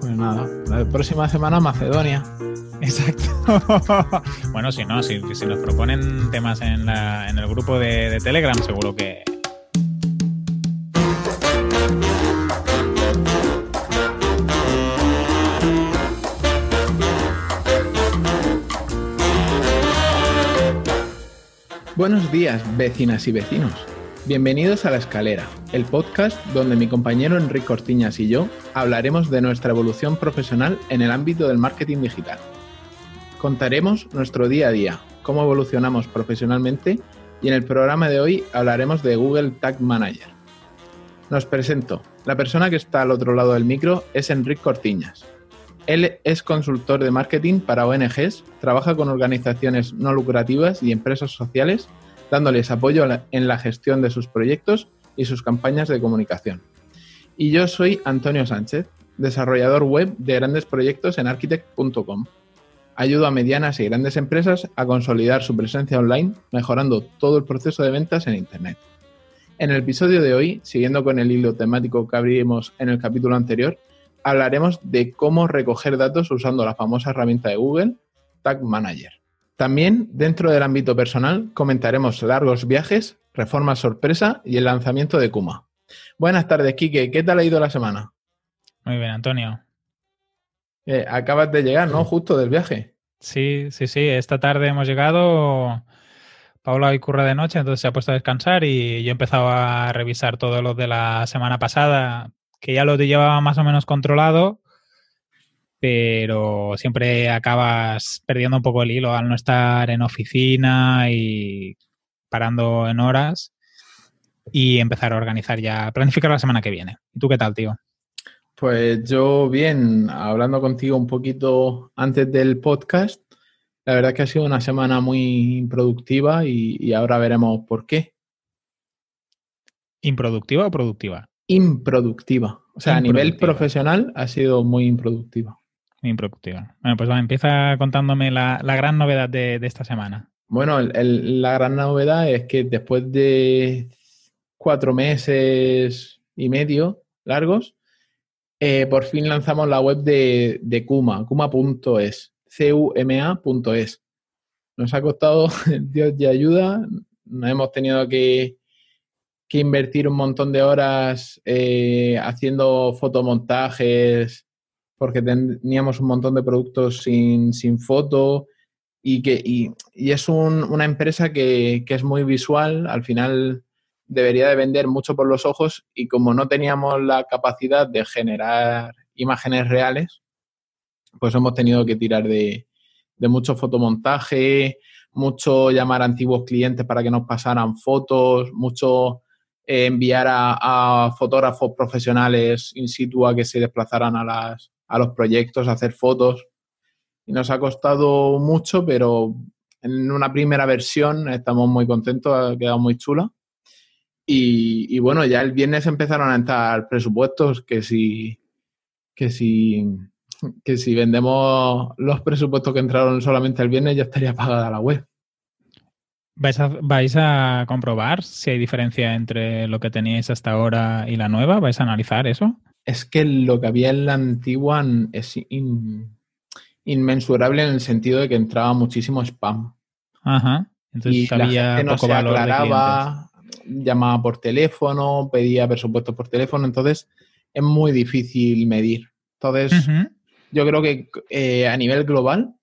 Pues nada, la próxima semana Macedonia. Exacto. bueno, si no, si, si nos proponen temas en, la, en el grupo de, de Telegram, seguro que, Buenos días, vecinas y vecinos. Bienvenidos a La Escalera, el podcast donde mi compañero Enrique Cortiñas y yo hablaremos de nuestra evolución profesional en el ámbito del marketing digital. Contaremos nuestro día a día, cómo evolucionamos profesionalmente y en el programa de hoy hablaremos de Google Tag Manager. Nos presento. La persona que está al otro lado del micro es Enrique Cortiñas. Él es consultor de marketing para ONGs, trabaja con organizaciones no lucrativas y empresas sociales, dándoles apoyo en la gestión de sus proyectos y sus campañas de comunicación. Y yo soy Antonio Sánchez, desarrollador web de grandes proyectos en architect.com. Ayudo a medianas y grandes empresas a consolidar su presencia online, mejorando todo el proceso de ventas en Internet. En el episodio de hoy, siguiendo con el hilo temático que abrimos en el capítulo anterior, hablaremos de cómo recoger datos usando la famosa herramienta de Google, Tag Manager. También, dentro del ámbito personal, comentaremos largos viajes, reformas sorpresa y el lanzamiento de Kuma. Buenas tardes, Kike. ¿Qué tal ha ido la semana? Muy bien, Antonio. Eh, acabas de llegar, ¿no? Justo del viaje. Sí, sí, sí. Esta tarde hemos llegado. Paula hoy curra de noche, entonces se ha puesto a descansar y yo he empezado a revisar todo lo de la semana pasada que ya lo llevaba más o menos controlado, pero siempre acabas perdiendo un poco el hilo al no estar en oficina y parando en horas y empezar a organizar ya, planificar la semana que viene. ¿Y tú qué tal, tío? Pues yo bien, hablando contigo un poquito antes del podcast, la verdad que ha sido una semana muy productiva y, y ahora veremos por qué. ¿Improductiva o productiva? improductiva. O sea, a nivel profesional ha sido muy improductiva. Improductiva. Bueno, pues va, empieza contándome la, gran novedad de, esta semana. Bueno, la gran novedad es que después de cuatro meses y medio largos, eh, por fin lanzamos la web de, de Kuma, kuma.es, cuma.es. Nos ha costado, Dios de ayuda, nos hemos tenido que que invertir un montón de horas eh, haciendo fotomontajes, porque teníamos un montón de productos sin, sin foto y que y, es una empresa que, que, es muy visual, al final debería de vender mucho por los ojos y como no teníamos la capacidad de generar imágenes reales, pues hemos tenido que tirar de, de mucho fotomontaje, mucho llamar a antiguos clientes para que nos pasaran fotos, mucho eh, enviar a, fotógrafos profesionales in situ a que se desplazaran a, las, a los proyectos, a hacer fotos. Y nos ha costado mucho, pero en una primera versión estamos muy contentos, ha quedado muy chula. Y, bueno, ya el viernes empezaron a entrar presupuestos que si, que si, que si vendemos los presupuestos que entraron solamente el viernes ya estaría pagada la web. ¿Vais a, ¿Vais a comprobar si hay diferencia entre lo que teníais hasta ahora y la nueva? ¿Vais a analizar eso? Es que lo que había en la antigua es inmensurable en el sentido de que entraba muchísimo spam. Ajá. Entonces y la no se aclaraba, llamaba por teléfono, pedía presupuestos por teléfono, entonces es muy difícil medir. Entonces, yo creo que eh, a nivel global,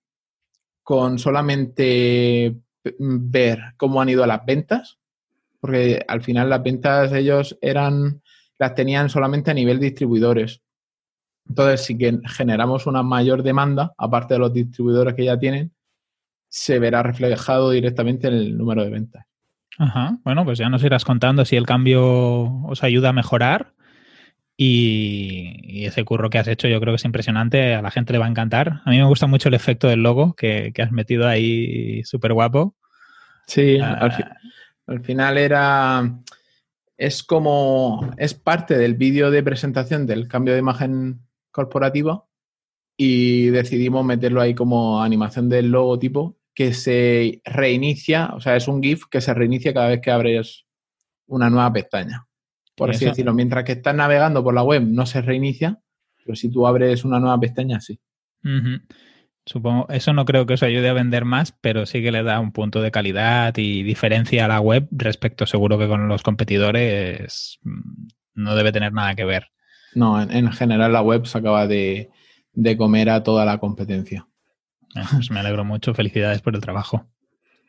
con solamente ver cómo han ido las ventas, porque al final las ventas ellos eran, las tenían solamente a nivel distribuidores. Entonces, si generamos una mayor demanda, aparte de los distribuidores que ya tienen, se verá reflejado directamente en el número de ventas. Ajá. Bueno, pues ya nos irás contando si el cambio os ayuda a mejorar y, ese curro que has hecho yo creo que es impresionante, a la gente le va a encantar. A mí me gusta mucho el efecto del logo que, has metido ahí súper guapo. Sí, al, ah. al, final era... Es como... Es parte del vídeo de presentación del cambio de imagen corporativa y decidimos meterlo ahí como animación del logotipo que se reinicia, o sea, es un GIF que se reinicia cada vez que abres una nueva pestaña por así decirlo. Mientras que estás navegando por la web no se reinicia, Pero si tú abres una nueva pestaña, sí. Supongo, eso no creo que os ayude a vender más, pero sí que le da un punto de calidad y diferencia a la web respecto seguro que con los competidores mm, no debe tener nada que ver. No, en, general la web se acaba de, comer a toda la competencia. Eh, pues me alegro mucho, felicidades por el trabajo.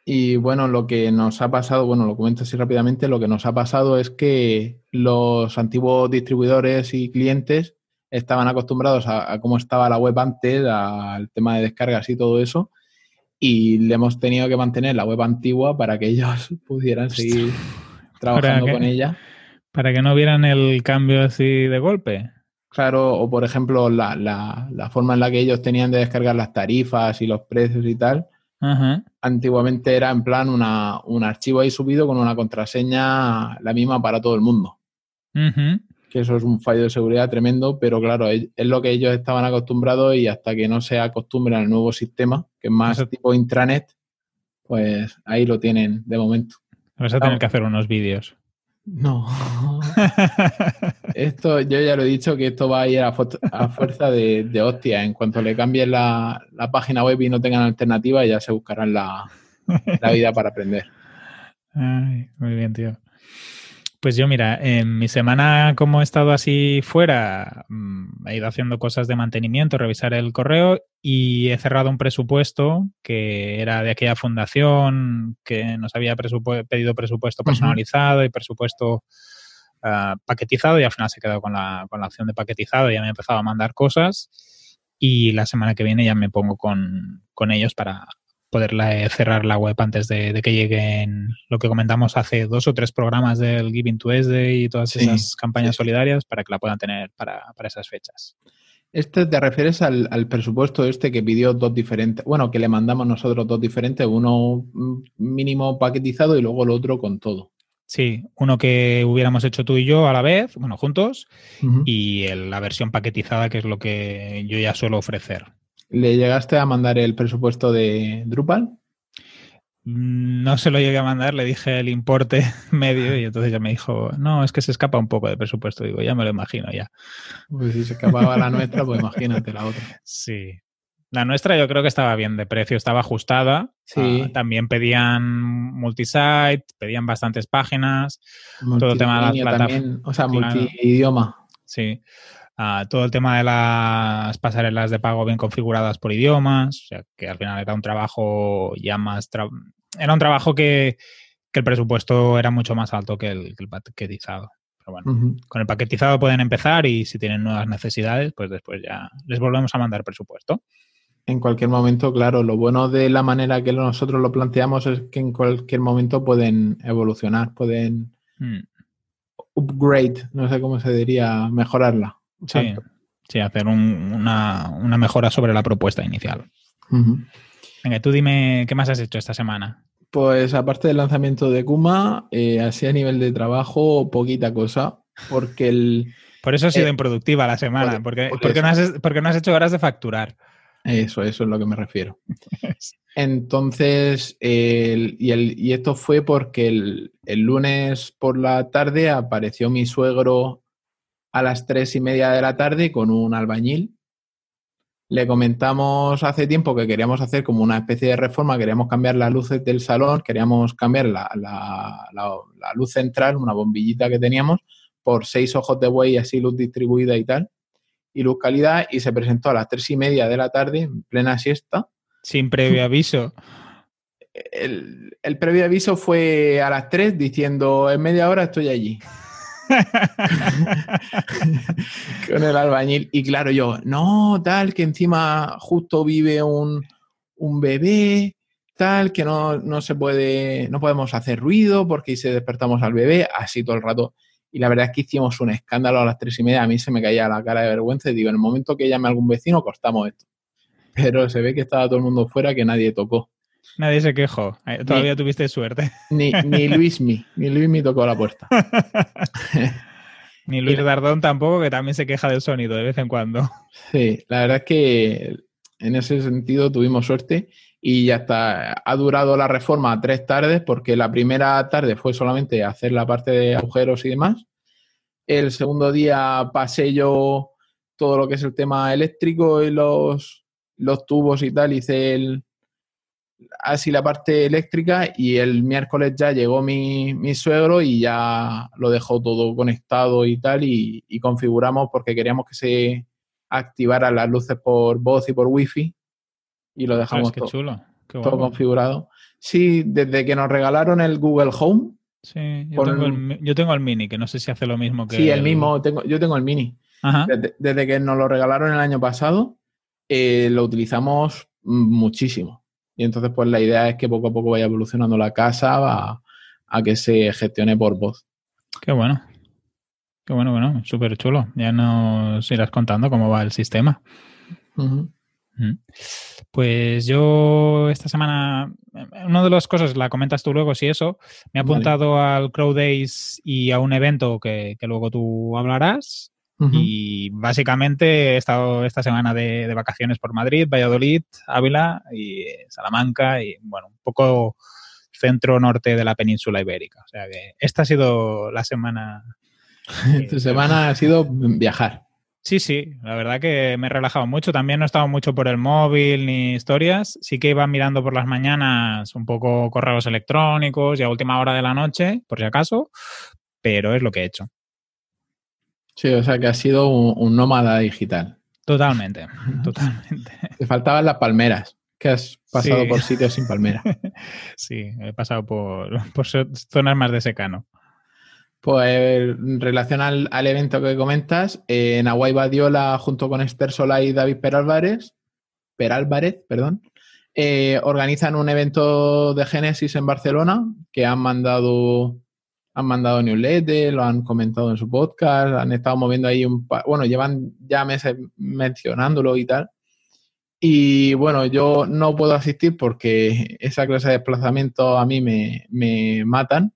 Y bueno, lo que nos ha pasado, bueno, lo comento así rápidamente, lo que nos ha pasado es que los antiguos distribuidores y clientes estaban acostumbrados a, cómo estaba la web antes, al tema de descargas y todo eso, y le hemos tenido que mantener la web antigua para que ellos pudieran seguir trabajando con ella. Para que no vieran el cambio así de golpe. Claro, o por ejemplo, la, la, forma en la que ellos tenían de descargar las tarifas y los precios y tal. Antiguamente era en plan una, un archivo ahí subido con una contraseña la misma para todo el mundo que eso es un fallo de seguridad tremendo, pero claro, es, lo que ellos estaban acostumbrados y hasta que no se acostumbren al nuevo sistema, que es más tipo intranet, pues ahí lo tienen de momento. Vas a tener que hacer unos vídeos. No. esto, yo ya lo he dicho que esto va a ir a, fuerza de, de, hostia. En cuanto le cambien la, página web y no tengan alternativa, ya se buscarán la, la vida para aprender. muy bien, tío. Pues yo, mira, en mi semana, como he estado así fuera, mm, he ido haciendo cosas de mantenimiento, revisar el correo y he cerrado un presupuesto que era de aquella fundación que nos había pedido presupuesto personalizado y presupuesto ah, paquetizado y al final se quedó con la, con la opción de paquetizado y ya me he empezado a mandar cosas y la semana que viene ya me pongo con, con ellos para, poderla eh, cerrar la web antes de, que lleguen lo que comentamos hace dos o tres programas del Giving to y todas esas campañas solidarias para que la puedan tener para, esas fechas. Este te refieres al, presupuesto este que pidió dos diferentes, bueno, que le mandamos nosotros dos diferentes, uno mínimo paquetizado y luego el otro con todo. Sí, uno que hubiéramos hecho tú y yo a la vez, bueno, juntos, y la versión paquetizada, que es lo que yo ya suelo ofrecer. ¿Le llegaste a mandar el presupuesto de Drupal? Mm, no se lo llegué a mandar, le dije el importe medio y entonces ya me dijo, no, es que se escapa un poco de presupuesto. Digo, ya me lo imagino ya. Pues si se escapaba la nuestra, pues imagínate la otra. Sí. La nuestra yo creo que estaba bien de precio, estaba ajustada. Sí. Ah, también pedían multisite, pedían bastantes páginas, todo el tema de las plataformas. O sea, multidioma. Sí todo el tema de las pasarelas de pago bien configuradas por idiomas, o sea, que al final era un trabajo ya más... era un trabajo que, el presupuesto era mucho más alto que el, paquetizado. Pero bueno, con el paquetizado pueden empezar y si tienen nuevas necesidades, pues después ya les volvemos a mandar presupuesto. En cualquier momento, claro, lo bueno de la manera que nosotros lo planteamos es que en cualquier momento pueden evolucionar, pueden mm. upgrade, no sé cómo se diría, mejorarla. Sí, sí hacer una, mejora sobre la propuesta inicial. Venga, tú dime qué más has hecho esta semana. Pues aparte del lanzamiento de Kuma, eh, así a nivel de trabajo, poquita cosa, porque el... Por eso ha sido eh, improductiva la semana, porque, porque, no has, porque no has hecho horas de facturar. Eso, eso es lo que me refiero. Entonces, y, el, y, esto fue porque el, el, lunes por la tarde apareció mi suegro a las tres y media de la tarde con un albañil. Le comentamos hace tiempo que queríamos hacer como una especie de reforma, queríamos cambiar las luces del salón, queríamos cambiar la, luz central, una bombillita que teníamos, por seis ojos de buey, así luz distribuida y tal, y luz calidad, y se presentó a las tres y media de la tarde, en plena siesta. Sin previo aviso. El, el previo aviso fue a las tres diciendo, en media hora estoy allí. con el albañil. Y claro, yo, no, tal, que encima justo vive un, bebé, tal, que no, se puede, no podemos hacer ruido porque si despertamos al bebé, así todo el rato. Y la verdad es que hicimos un escándalo a las tres y media. A mí se me caía la cara de vergüenza y digo, en el momento que llame algún vecino, cortamos esto. Pero se ve que estaba todo el mundo fuera, que nadie tocó. Nadie se quejó. Eh, todavía tuviste suerte. Ni, ni Luismi, ni Luismi tocó la puerta. ni Luis Dardón tampoco, que también se queja del sonido de vez en cuando. Sí, la verdad es que en ese sentido tuvimos suerte y ya está. Ha durado la reforma tres tardes porque la primera tarde fue solamente hacer la parte de agujeros y demás. El segundo día pasé yo todo lo que es el tema eléctrico y los, los tubos y tal, hice el, así la parte eléctrica y el miércoles ya llegó mi, mi suegro y ya lo dejó todo conectado y tal y, y configuramos porque queríamos que se activaran las luces por voz y por wifi y lo dejamos qué todo, chulo. Todo configurado. Sí, desde que nos regalaron el Google Home, Sí, yo, Con- tengo el, mi- yo tengo el mini, que no sé si hace lo mismo que. sí, el mismo, tengo, yo tengo el mini. Ajá. Desde, desde que nos lo regalaron el año pasado, eh, lo utilizamos muchísimo. Y entonces, pues la idea es que poco a poco vaya evolucionando la casa a, a que se gestione por voz. Qué bueno. Qué bueno, bueno, súper chulo. Ya nos irás contando cómo va el sistema. Mm. Pues yo esta semana, una de las cosas, la comentas tú luego, si eso, me he Vale. apuntado al Crow Days y a un evento que, que luego tú hablarás. Y básicamente he estado esta semana de, de vacaciones por Madrid, Valladolid, Ávila y Salamanca y bueno, un poco centro-norte de la península ibérica. O sea que esta ha sido la semana. Esta semana ha sido viajar. Sí, sí, la verdad que me he relajado mucho. También no he estado mucho por el móvil ni historias. Sí que iba mirando por las mañanas un poco correos electrónicos y a última hora de la noche, por si acaso, pero es lo que he hecho. Sí, o sea que ha sido un, un nómada digital. Totalmente, totalmente. Te faltaban las palmeras, que has pasado Sí. por sitios sin palmera. Sí, he pasado por, por zonas más de secano. Pues en relación al, al evento que comentas, eh, en Aguay Badiola, junto con Esther Solá y David Perálvarez, Perálvarez, perdón, eh, organizan un evento de Génesis en Barcelona que han mandado, han mandado newsletter, lo han comentado en su podcast, han estado moviendo ahí un pa- bueno, llevan ya meses mencionándolo y tal. Y bueno, yo no puedo asistir porque esa clase de desplazamiento a mí me, me matan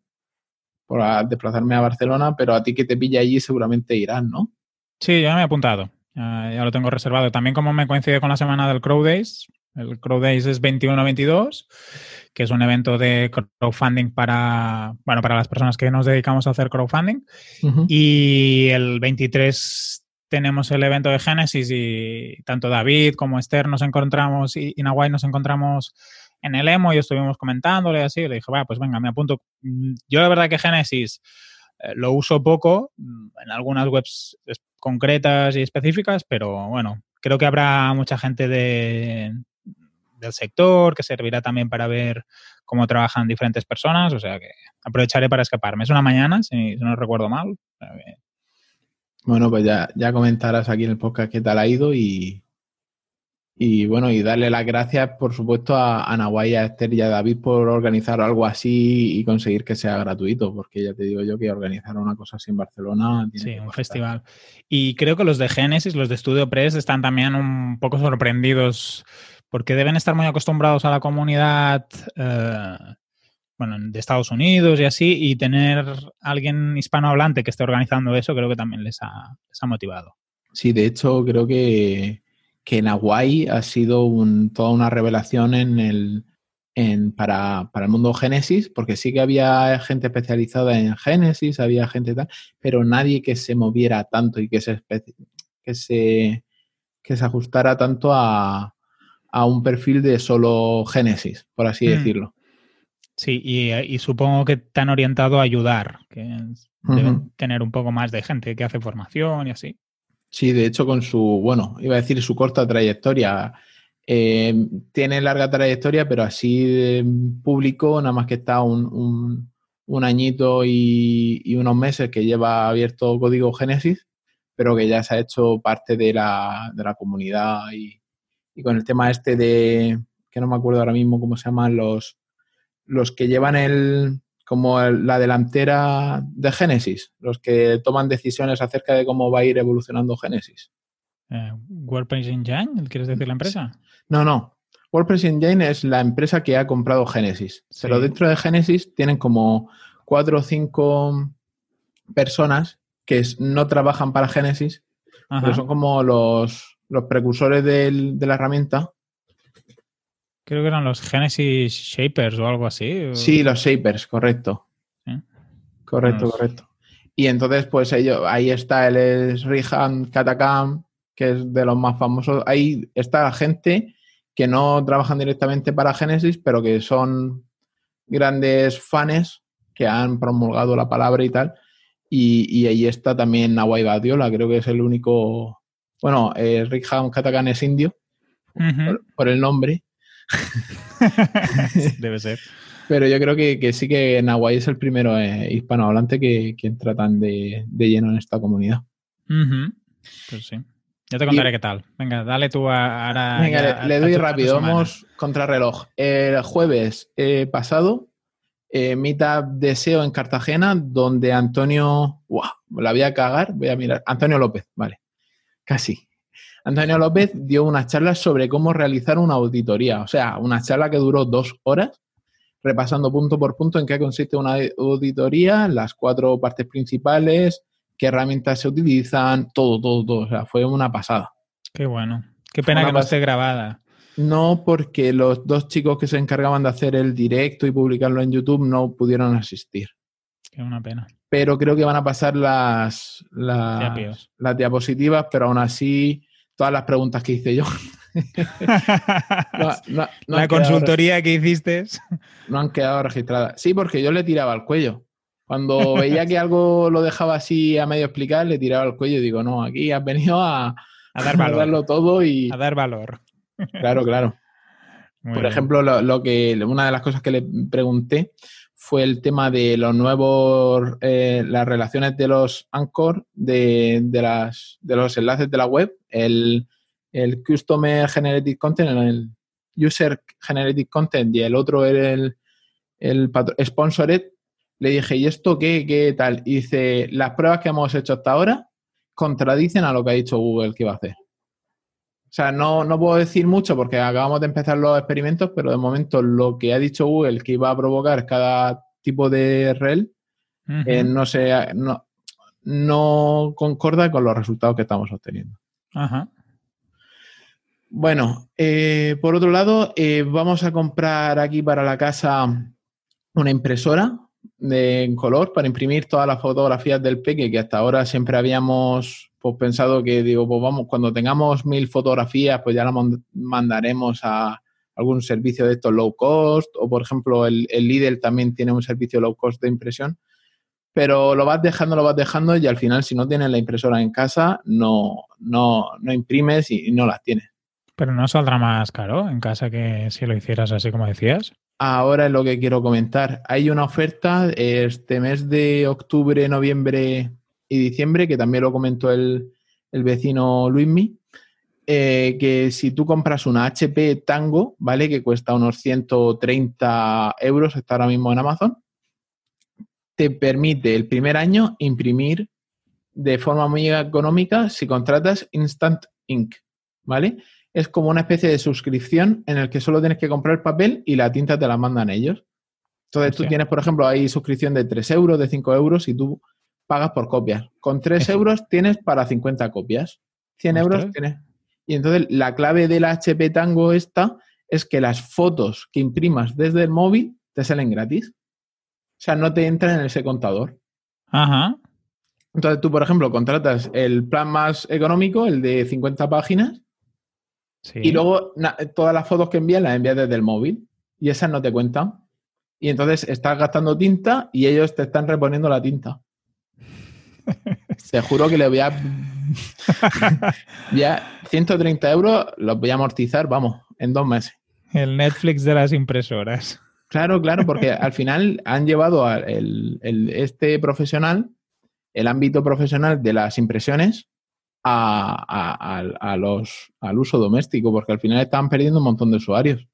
por desplazarme a Barcelona, pero a ti que te pilla allí seguramente irás, ¿no? Sí, ya me he apuntado. Ya, lo tengo reservado. También como me coincide con la semana del Crow Days, el Crow Days es 21-22, que es un evento de crowdfunding para, bueno, para las personas que nos dedicamos a hacer crowdfunding. Y el 23 tenemos el evento de Génesis y tanto David como Esther nos encontramos y, y Nahuay nos encontramos en el emo y estuvimos comentándole así. Le dije, va, pues venga, me apunto. Mm, Yo la verdad que Génesis eh, lo uso poco mm, en algunas webs concretas y específicas, pero bueno, creo que habrá mucha gente de, del sector que servirá también para ver cómo trabajan diferentes personas, o sea que aprovecharé para escaparme. Es una mañana, si, no recuerdo mal. Bueno, pues ya, ya comentarás aquí en el podcast qué tal ha ido y, y bueno, y darle las gracias, por supuesto, a, a Nahuay, a Esther y a David por organizar algo así y conseguir que sea gratuito, porque ya te digo yo que organizar una cosa así en Barcelona tiene Sí, un festival. Y creo que los de Genesis, los de Studio Press, están también un poco sorprendidos porque deben estar muy acostumbrados a la comunidad eh, bueno, de Estados Unidos y así, y tener alguien hispanohablante que esté organizando eso, creo que también les ha, motivado. Sí, de hecho, creo que, que Nahuay ha sido toda una revelación en el, en, para, para el mundo Génesis, porque sí que había gente especializada en Génesis, había gente tal, pero nadie que se moviera tanto y que se, que se, que se ajustara tanto a, a un perfil de solo Génesis, por así Mm. decirlo. Sí, y, y supongo que han orientado a ayudar, que deben tener un poco más de gente que hace formación y así. Sí, de hecho, con su, bueno, iba a decir su corta trayectoria. Eh, tiene larga trayectoria, pero así de público, nada más que está un, un- un añito y, y unos meses que lleva abierto Código Génesis, pero que ya se ha hecho parte de la, de la comunidad y, y con el tema este de, que no me acuerdo ahora mismo cómo se llaman los, los que llevan el, como el- la delantera de Génesis, los que toman decisiones acerca de cómo va a ir evolucionando Génesis. Eh, WordPress Engine, ¿quieres decir la empresa? No, no. WordPress Engine es la empresa que ha comprado Genesis. Sí. Pero dentro de Genesis tienen como cuatro o cinco personas que no trabajan para Genesis, Ajá. pero son como los, los precursores del- de la herramienta. Creo que eran los Genesis Shapers o algo así. o- Sí, los Shapers, correcto. Correcto, Los- correcto. Y entonces, pues ellos, ahí está el Rihan Katakam, que es de los más famosos. Ahí está la gente que no trabajan directamente para Genesis, pero que son grandes fans que han promulgado la palabra y tal. Y, ahí está también Nawai Badiola, creo que es el único. Bueno, eh, Rick Ham Katakan es indio, por, el nombre. Debe ser. Pero yo creo que, sí que Nawai es el primero eh, hispanohablante que, que tratan de, de, lleno en esta comunidad. Pues sí. Ya te contaré qué tal. Venga, dale tú ahora. Venga, le, doy rápido. Vamos contrarreloj. El jueves eh, pasado, eh, Meetup de SEO en Cartagena, donde Antonio. ¡Wow! La voy a cagar. Voy a mirar. Antonio López, vale. Casi. Antonio López dio una charla sobre cómo realizar una auditoría. O sea, una charla que duró dos horas, repasando punto por punto en qué consiste una auditoría, las cuatro partes principales, qué herramientas se utilizan, todo, todo, todo. O sea, fue una pasada. Qué bueno. Qué pena que no esté grabada. No, porque los dos chicos que se encargaban de hacer el directo y publicarlo en YouTube no pudieron asistir. Qué una pena. Pero creo que van a pasar las, las, las diapositivas, pero aún así, todas las preguntas que hice yo. la consultoría que hiciste. No han quedado registradas. Sí, porque yo le tiraba al cuello. Cuando veía que algo lo dejaba así a medio explicar, le tiraba el cuello y digo, no, aquí has venido a, dar valor. darlo todo y... A dar valor. Claro, claro. Por ejemplo, lo, que una de las cosas que le pregunté fue el tema de los nuevos, eh, las relaciones de los anchor, de, las, de los enlaces de la web, el, el Customer Generated Content, el User Generated Content y el otro era el, el Sponsored, le dije, ¿y esto qué, qué tal? Y dice, las pruebas que hemos hecho hasta ahora contradicen a lo que ha dicho Google que iba a hacer. O sea, no, no puedo decir mucho porque acabamos de empezar los experimentos, pero de momento lo que ha dicho Google que iba a provocar cada tipo de rel eh, no, se, no, no concorda con los resultados que estamos obteniendo. Ajá. Bueno, eh, por otro lado, eh, vamos a comprar aquí para la casa una impresora de, en color para imprimir todas las fotografías del peque que hasta ahora siempre habíamos pues, pensado que digo pues vamos cuando tengamos mil fotografías pues ya las mandaremos a algún servicio de estos low cost o por ejemplo el, el Lidl también tiene un servicio low cost de impresión pero lo vas dejando lo vas dejando y al final si no tienes la impresora en casa no no, no imprimes y no las tienes pero no saldrá más caro en casa que si lo hicieras así como decías Ahora es lo que quiero comentar. Hay una oferta este mes de octubre, noviembre y diciembre, que también lo comentó el, vecino Luismi, eh, que si tú compras una HP Tango, ¿vale? Que cuesta unos 130 euros, está ahora mismo en Amazon, te permite el primer año imprimir de forma muy económica si contratas Instant Ink, ¿vale? es como una especie de suscripción en el que solo tienes que comprar el papel y la tinta te la mandan ellos. Entonces tú tienes, por ejemplo, ahí suscripción de 3 euros, de 5 euros y tú pagas por copias. Con 3 euros tienes para 50 copias. 100 euros tienes. Y entonces la clave de la HP Tango esta es que las fotos que imprimas desde el móvil te salen gratis. O sea, no te entran en ese contador. Ajá. Entonces tú, por ejemplo, contratas el plan más económico, el de 50 páginas, y luego todas las fotos que envías las envías desde el móvil y esas no te cuentan. Y entonces estás gastando tinta y ellos te están reponiendo la tinta. Te juro que le voy a... ya 130 euros los voy a amortizar, vamos, en dos meses. El Netflix de las impresoras. Claro, claro, porque al final han llevado a este profesional, el ámbito profesional de las impresiones, a, los, al uso doméstico, porque al final están perdiendo un montón de usuarios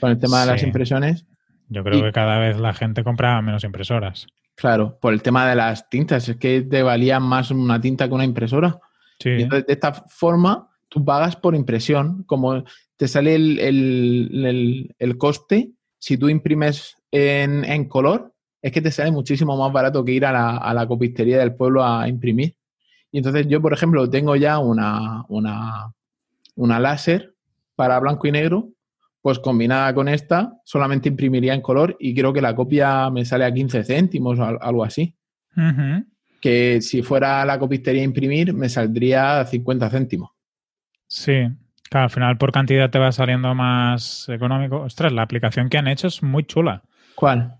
con el tema de las impresiones. Yo creo que cada vez la gente compra menos impresoras. Claro, por el tema de las tintas, es que te valía más una tinta que una impresora. Y entonces, de esta forma, tú pagas por impresión, como te sale el, el, coste, si tú imprimes en, en, color, es que te sale muchísimo más barato que ir a la, a la copistería del pueblo a imprimir. Y entonces yo, por ejemplo, tengo ya una, una, una láser para blanco y negro, pues combinada con esta, solamente imprimiría en color y creo que la copia me sale a 15 céntimos o algo así. Que si fuera la copistería a imprimir, me saldría a 50 céntimos. Sí, claro, al final por cantidad te va saliendo más económico. Ostras, la aplicación que han hecho es muy chula. ¿Cuál?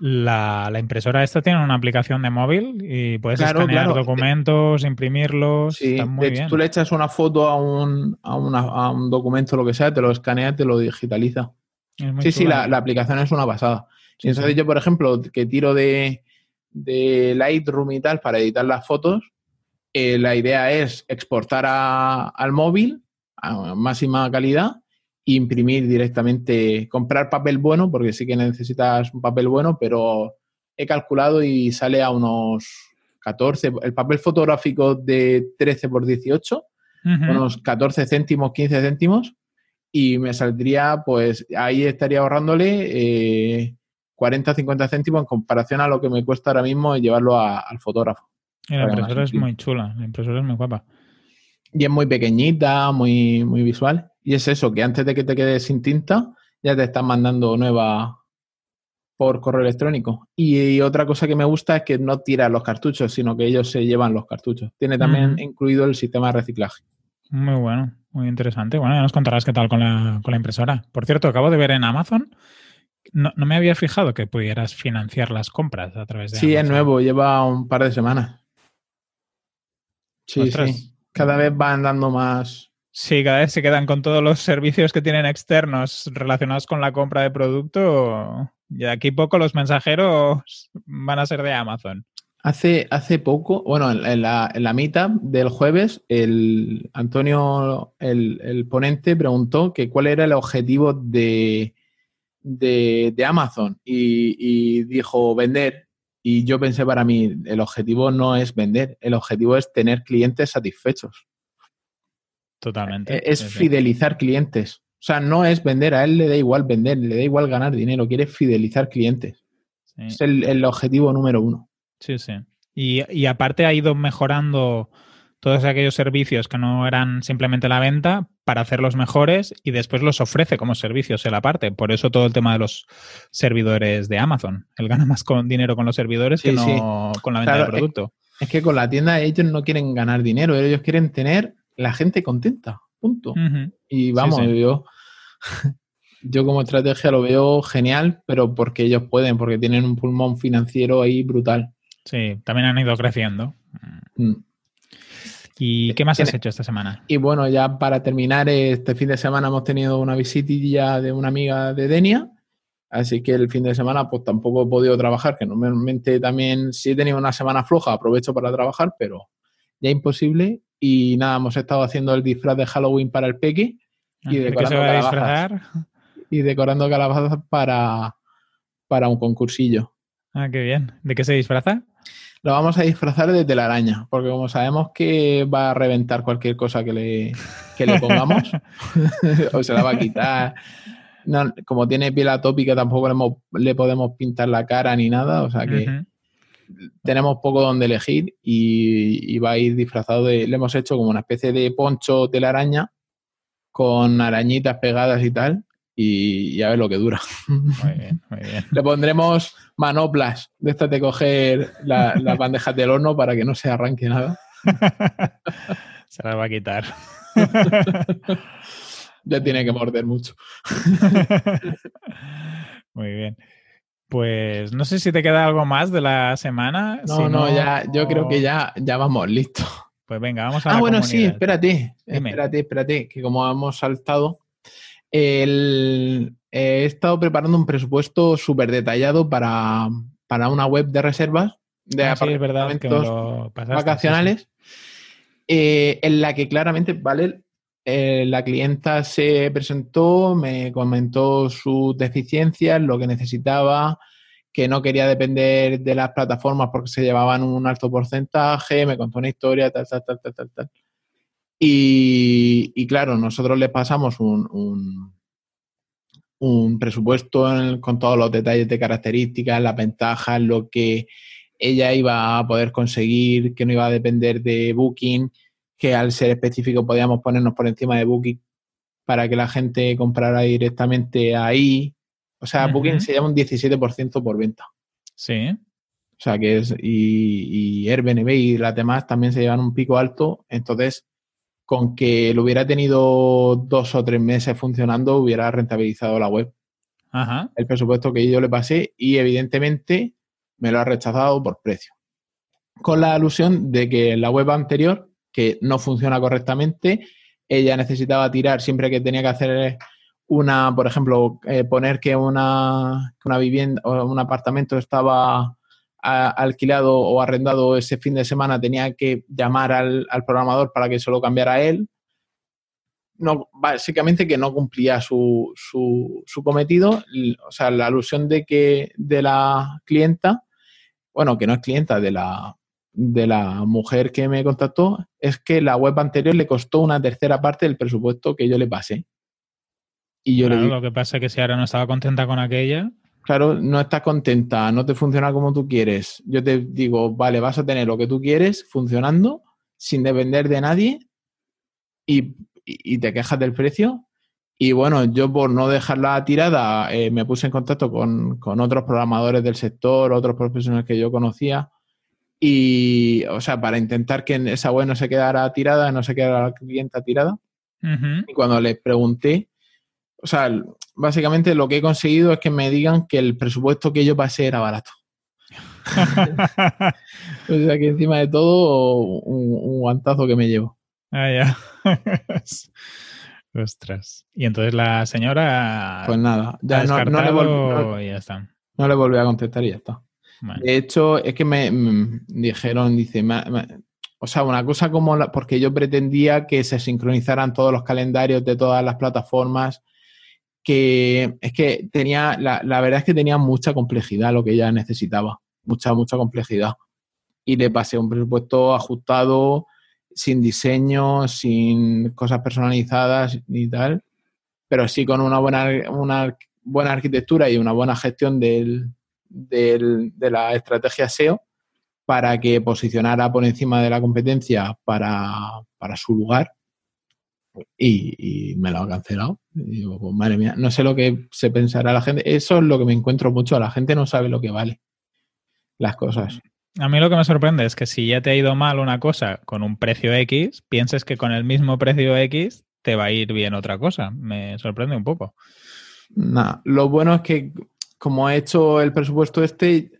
La, impresora esta tiene una aplicación de móvil y puedes escanear documentos, imprimirlos. Sí, muy bien. tú le echas una foto a un, a, un documento, lo que sea, te lo escanea, te lo digitaliza. Sí, sí, la, aplicación es una pasada. Sí, entonces yo, por ejemplo, que tiro de, de Lightroom y tal para editar las fotos, eh, la idea es exportar al móvil a máxima calidad imprimir directamente, comprar papel bueno, porque sí que necesitas un papel bueno, pero he calculado y sale a unos 14, el papel fotográfico de 13 por 18, unos 14 céntimos, 15 céntimos, y me saldría, pues ahí estaría ahorrándole 40, eh, 50 céntimos en comparación a lo que me cuesta ahora mismo llevarlo al fotógrafo. la impresora es muy chula, la impresora es muy guapa. Y es muy pequeñita, muy, muy visual. Y es eso, que antes de que te quedes sin tinta, ya te están mandando nueva por correo electrónico. Y, otra cosa que me gusta es que no tira los cartuchos, sino que ellos se llevan los cartuchos. Tiene también incluido el sistema de reciclaje. Muy bueno, muy interesante. Bueno, ya nos contarás qué tal con la, impresora. Por cierto, acabo de ver en Amazon, no, me había fijado que pudieras financiar las compras a través de sí, es nuevo, lleva un par de semanas. Sí, sí. Cada vez van dando más, Sí, cada vez se quedan con todos los servicios que tienen externos relacionados con la compra de producto. Y de aquí poco los mensajeros van a ser de Amazon. Hace, hace poco, bueno, en la, en la mitad del jueves, el Antonio, el, ponente, preguntó que cuál era el objetivo de, de, Amazon y, y, dijo vender. Y yo pensé para mí, el objetivo no es vender, el objetivo es tener clientes satisfechos. Totalmente. E-, es fidelizar clientes. O sea, no es vender, a él le da igual vender, le da igual ganar dinero, quiere fidelizar clientes. Es el, objetivo número uno. Sí, sí. Y, aparte ha ido mejorando todos aquellos servicios que no eran simplemente la venta para hacerlos mejores y después los ofrece como servicios en la parte. Por eso todo el tema de los servidores de Amazon. Él gana más con dinero con los servidores que no con la venta de producto. es, que con la tienda ellos no quieren ganar dinero, ellos quieren tener la gente contenta, punto. Y vamos, yo, yo como estrategia lo veo genial, pero porque ellos pueden, porque tienen un pulmón financiero ahí brutal. Sí, también han ido creciendo. Mm. ¿Y qué más has hecho esta semana? Y bueno, ya para terminar, este fin de semana hemos tenido una visitilla de una amiga de Denia, así que el fin de semana pues tampoco he podido trabajar, que normalmente también si he tenido una semana floja aprovecho para trabajar, pero ya imposible y nada, hemos estado haciendo el disfraz de Halloween para el Peque y decorando calabazas. Y decorando calabazas para, para un concursillo. Ah, qué bien. ¿De qué se disfraza? Lo vamos a disfrazar de telaraña, porque como sabemos que va a reventar cualquier cosa que le, que le pongamos, o se la va a quitar. como tiene piel atópica, tampoco le, podemos pintar la cara ni nada, o sea que tenemos poco donde elegir y, va a ir disfrazado de. Le hemos hecho como una especie de poncho telaraña con arañitas pegadas y tal. Y, a ver lo que dura. Muy bien, muy bien. Le pondremos manoplas de estas de coger las bandejas del horno para que no se arranque nada. se las va a quitar. ya tiene que morder mucho. Muy bien. Pues no sé si te queda algo más de la semana. No, no, ya, yo creo que ya, ya vamos listos. Pues venga, vamos a Ah, bueno, sí, espérate, espérate, espérate, que como hemos saltado, he estado preparando un presupuesto súper detallado para, una web de reservas de ah, apartamentos vacacionales, eh, en la que claramente, ¿vale? Eh, la clienta se presentó, me comentó sus deficiencias, lo que necesitaba, que no quería depender de las plataformas porque se llevaban un alto porcentaje, me contó una historia, tal, tal, tal, tal, tal, Y, claro, nosotros le pasamos un, un, presupuesto con todos los detalles de características, las ventajas, lo que ella iba a poder conseguir, que no iba a depender de Booking que al ser específico podíamos ponernos por encima de Booking para que la gente comprara directamente ahí. O sea, Booking se llama un 17% por venta. Sí. O sea, que es. Y, y Airbnb y las demás también se llevan un pico alto. Entonces, con que lo hubiera tenido dos o tres meses funcionando, hubiera rentabilizado la web. Ajá. El presupuesto que yo le pasé y evidentemente me lo ha rechazado por precio. Con la alusión de que la web anterior, que no funciona correctamente, ella necesitaba tirar siempre que tenía que hacer una, por ejemplo, eh, poner que una, que una vivienda o un apartamento estaba a- alquilado o arrendado ese fin de semana, tenía que llamar al, al programador para que se lo cambiara a él. No, básicamente que no cumplía su, su, su cometido. O sea, la alusión de que de la clienta, bueno, que no es clienta, de la, de la mujer que me contactó, es que la web anterior le costó una tercera parte del presupuesto que yo le pasé. Y yo Claro, le digo, lo que pasa es que si ahora no estaba contenta con aquella, claro, no estás contenta, no te funciona como tú quieres. Yo te digo, vale, vas a tener lo que tú quieres funcionando sin depender de nadie y, y- te quejas del precio. Y bueno, yo por no dejarla tirada, eh, me puse en contacto con, con otros programadores del sector, otros profesionales que yo conocía. Y, o sea, para intentar que esa web no se quedara tirada, no se quedara la clienta tirada. Y cuando les pregunté, o sea, básicamente lo que he conseguido es que me digan que el presupuesto que yo pasé era barato. O sea, que encima de todo, un, un guantazo que me llevo. Ah, ya. Ostras. Y entonces la señora Pues nada, ya no, no le no- ya está. no le volví a contestar y ya está. Vale. De hecho, es que me, mm, dijeron, dice, me- me- o sea, una cosa como, la- porque yo pretendía que se sincronizaran todos los calendarios de todas las plataformas, que es que tenía, la, la verdad es que tenía mucha complejidad lo que ella necesitaba, mucha, mucha complejidad. Y le pasé un presupuesto ajustado, sin diseño, sin cosas personalizadas ni tal, pero sí con una buena, una buena arquitectura y una buena gestión del, del- de la estrategia SEO para que posicionara por encima de la competencia para, para su lugar y, y me lo ha cancelado. Y digo, pues madre mía, no sé lo que se pensará la gente. Eso es lo que me encuentro mucho. La gente no sabe lo que vale las cosas. A mí lo que me sorprende es que si ya te ha ido mal una cosa con un precio X, pienses que con el mismo precio X te va a ir bien otra cosa. Me sorprende un poco. Nada, lo bueno es que como he hecho el presupuesto este,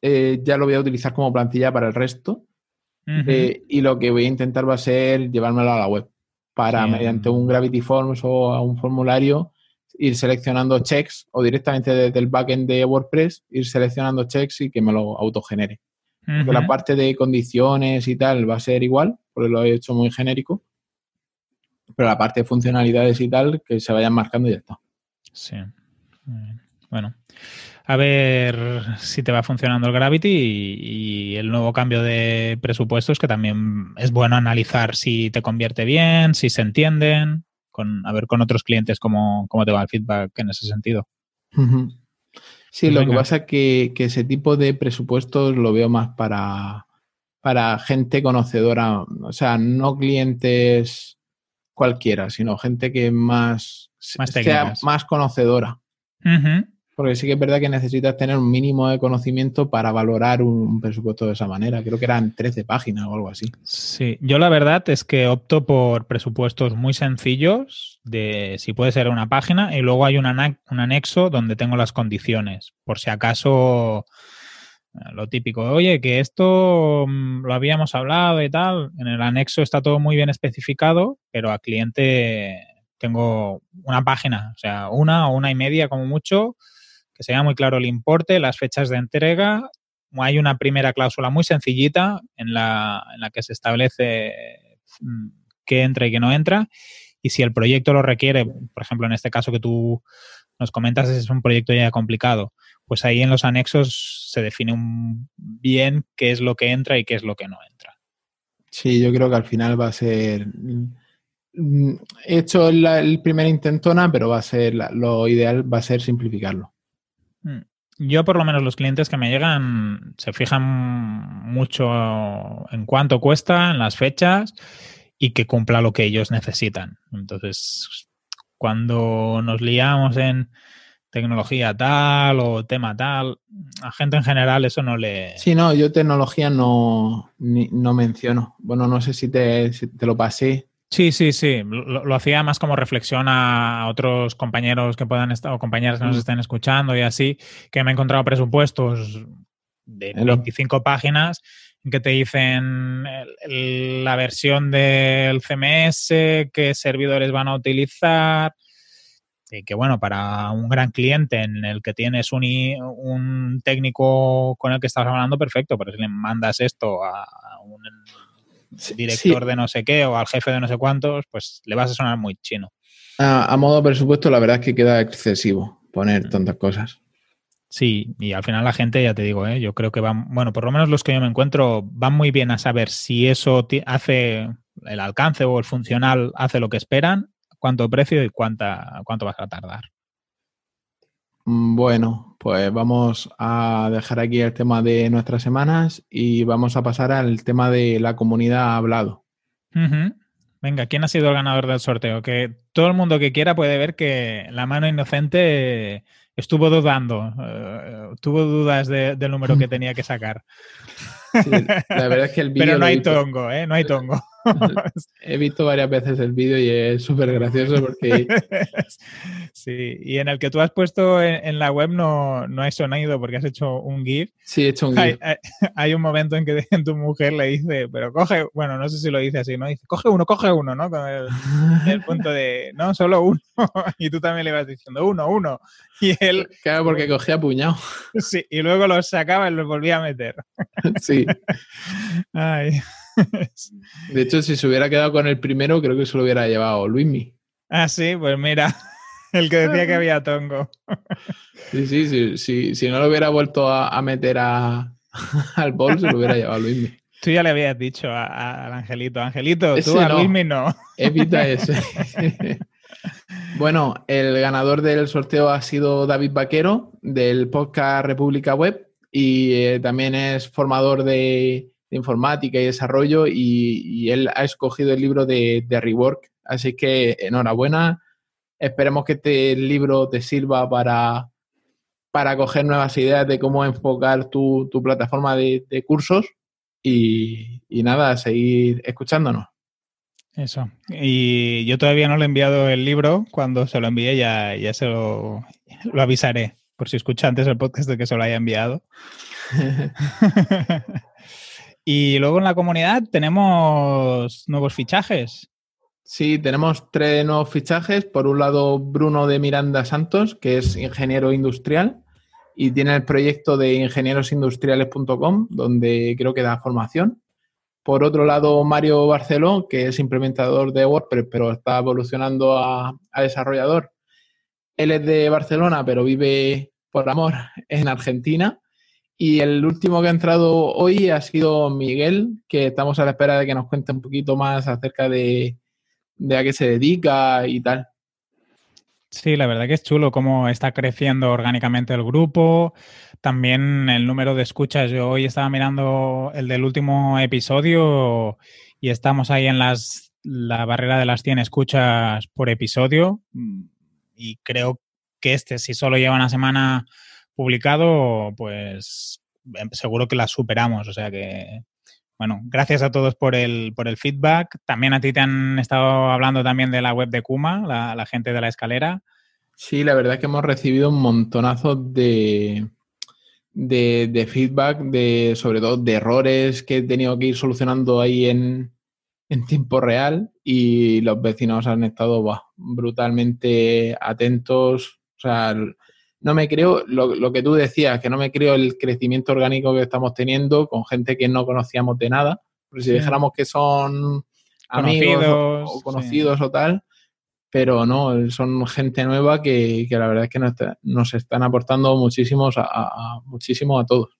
eh, ya lo voy a utilizar como plantilla para el resto. Eh, y lo que voy a intentar va a ser llevármelo a la web para mediante un Gravity Forms o un formulario ir seleccionando checks o directamente desde el backend de WordPress ir seleccionando checks y que me lo autogenere. Ujú. la parte de condiciones y tal va a ser igual, porque lo he hecho muy genérico. Pero la parte de funcionalidades y tal, que se vayan marcando y ya está. Sí. Bueno, a ver si te va funcionando el Gravity y, y el nuevo cambio de presupuestos, que también es bueno analizar si te convierte bien, si se entienden, con, a ver con otros clientes cómo, cómo te va el feedback en ese sentido. Sí, Pues lo que pasa es que, que ese tipo de presupuestos lo veo más para, para gente conocedora, o sea, no clientes cualquiera, sino gente que más, Más sea más conocedora. Porque sí que es verdad que necesitas tener un mínimo de conocimiento para valorar un, presupuesto de esa manera. Creo que eran 13 páginas o algo así. Sí, yo la verdad es que opto por presupuestos muy sencillos, de si puede ser una página, y luego hay un, un anexo donde tengo las condiciones, por si acaso eh, lo típico, oye, que esto mm, lo habíamos hablado y tal, en el anexo está todo muy bien especificado, pero a cliente tengo una página, o sea, una o una y media como mucho, que sea muy claro el importe, las fechas de entrega hay una primera cláusula muy sencillita en la, que se establece mm, qué entra y qué no entra. Y si el proyecto lo requiere, por ejemplo, en este caso que tú nos comentas, es un proyecto ya complicado, pues ahí en los anexos se define bien qué es lo que entra y qué es lo que no entra. Sí, yo creo que al final va a ser. mm, He hecho la- el primer intentona, pero va a ser lo ideal va a ser simplificarlo. Mm. Yo, por lo menos, los clientes que me llegan se fijan mucho en cuánto cuesta, en las fechas y que cumpla lo que ellos necesitan. Entonces, cuando nos liamos en tecnología tal o tema tal, a gente en general eso no le... Sí, no, yo tecnología no, no menciono. Bueno, no sé si te, si te lo pasé. Sí, sí, sí. Lo, hacía más como reflexión a otros compañeros que puedan estar o compañeras que nos mm. estén escuchando y así, que me he encontrado presupuestos de 25 páginas que te dicen la versión del CMS, qué servidores van a utilizar. Y que bueno, para un gran cliente en el que tienes un, un técnico con el que estás hablando, perfecto, pero si le mandas esto a un director de no sé qué o al jefe de no sé cuántos, pues le vas a sonar muy chino. A, modo presupuesto, la verdad es que queda excesivo poner mm. tantas cosas. Sí, y al final la gente, ya te digo, ¿eh? yo creo que van, bueno, por lo menos los que yo me encuentro, van muy bien a saber si eso hace el alcance o el funcional hace lo que esperan, cuánto precio y cuánta, cuánto vas a tardar. Mm, bueno, pues vamos a dejar aquí el tema de nuestras semanas y vamos a pasar al tema de la comunidad hablado. Venga, ¿quién ha sido el ganador del sorteo? Que todo el mundo que quiera puede ver que la mano inocente estuvo dudando, eh, tuvo dudas del número que tenía que sacar. la verdad es que el. Pero no hay tongo, ¿eh? No hay tongo. He visto varias veces el vídeo y es súper gracioso porque... Sí, y en el que tú has puesto en, la web no, no hay sonido porque has hecho un GIF. Sí, he hecho un GIF. Hay, un momento en que tu mujer le dice, pero coge, bueno, no sé si lo dice así, ¿no? Dice, coge uno, coge uno, ¿no? Con el, punto de, no, solo uno. y tú también le vas diciendo, uno, uno. Y él... Claro, porque cogía puñado. Sí, y luego los sacaba y los volvía a meter. Sí. Ay. De hecho, si se hubiera quedado con el primero, creo que se lo hubiera llevado Luismi. Ah, sí, pues mira, el que decía que había tongo. Sí, sí, sí, si no lo hubiera vuelto a, meter a, al bol, se lo hubiera llevado Luismi. Tú ya le habías dicho al Angelito, Angelito, tú a Luismi no. Evita ese. bueno, el ganador del sorteo ha sido David Vaquero del podcast República Web y eh, también es formador de, informática y desarrollo y, él ha escogido el libro de, Rework. Así que enhorabuena. Esperemos que este libro te sirva para, para coger nuevas ideas de cómo enfocar tu, plataforma de, cursos y, nada, seguir escuchándonos. Eso. Y yo todavía no le he enviado el libro. Cuando se lo envíe ya, ya se lo, lo avisaré. Por si escucha antes el podcast de que se lo haya enviado. Y luego en la comunidad tenemos nuevos fichajes. Sí, tenemos tres nuevos fichajes. Por un lado, Bruno de Miranda Santos, que es ingeniero industrial y tiene el proyecto de ingenierosindustriales.com, donde creo que da formación. Por otro lado, Mario Barceló, que es implementador de WordPress, pero está evolucionando a, desarrollador. Él es de Barcelona, pero vive por amor en Argentina y el último que ha entrado hoy ha sido Miguel, que estamos a la espera de que nos cuente un poquito más acerca de, a qué se dedica y tal. Sí, la verdad que es chulo cómo está creciendo orgánicamente el grupo. También el número de escuchas. Yo hoy estaba mirando el del último episodio y estamos ahí en las, la barrera de las 100 escuchas por episodio. Y creo que este, si solo lleva una semana publicado, pues em, seguro que la superamos. O sea que, bueno, gracias a todos por el, por el feedback. También a ti te han estado hablando también de la web de Kuma, la, gente de la escalera. Sí, la verdad es que hemos recibido un montonazo de, de, feedback, de, sobre todo de errores que he tenido que ir solucionando ahí en, en tiempo real y los vecinos han estado brutalmente atentos. O sea, no me creo lo, que tú decías, que no me creo el crecimiento orgánico que estamos teniendo con gente que no conocíamos de nada. Porque si dijéramos que son amigos o, conocidos o tal, pero no, son gente nueva que, la verdad es que nos, están aportando muchísimos a, muchísimo a todos.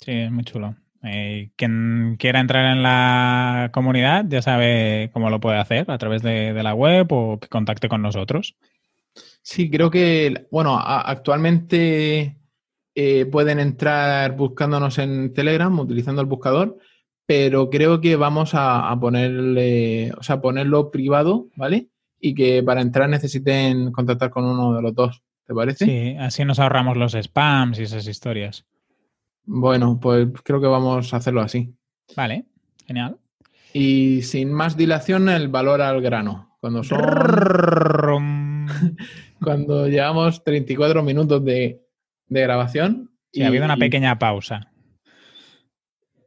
Sí, es muy chulo. Eh, quien quiera entrar en la comunidad ya sabe cómo lo puede hacer a través de la web o que contacte con nosotros. Sí, creo que, bueno, actualmente eh, pueden entrar buscándonos en Telegram, utilizando el buscador, pero creo que vamos a, ponerle, o sea, ponerlo privado, ¿vale? Y que para entrar necesiten contactar con uno de los dos, ¿te parece? Sí, así nos ahorramos los spams y esas historias. Bueno, pues creo que vamos a hacerlo así. Vale, genial. Y sin más dilación, el valor al grano. Cuando son. Cuando llevamos 34 minutos de, grabación. Sí, ha habido una pequeña pausa.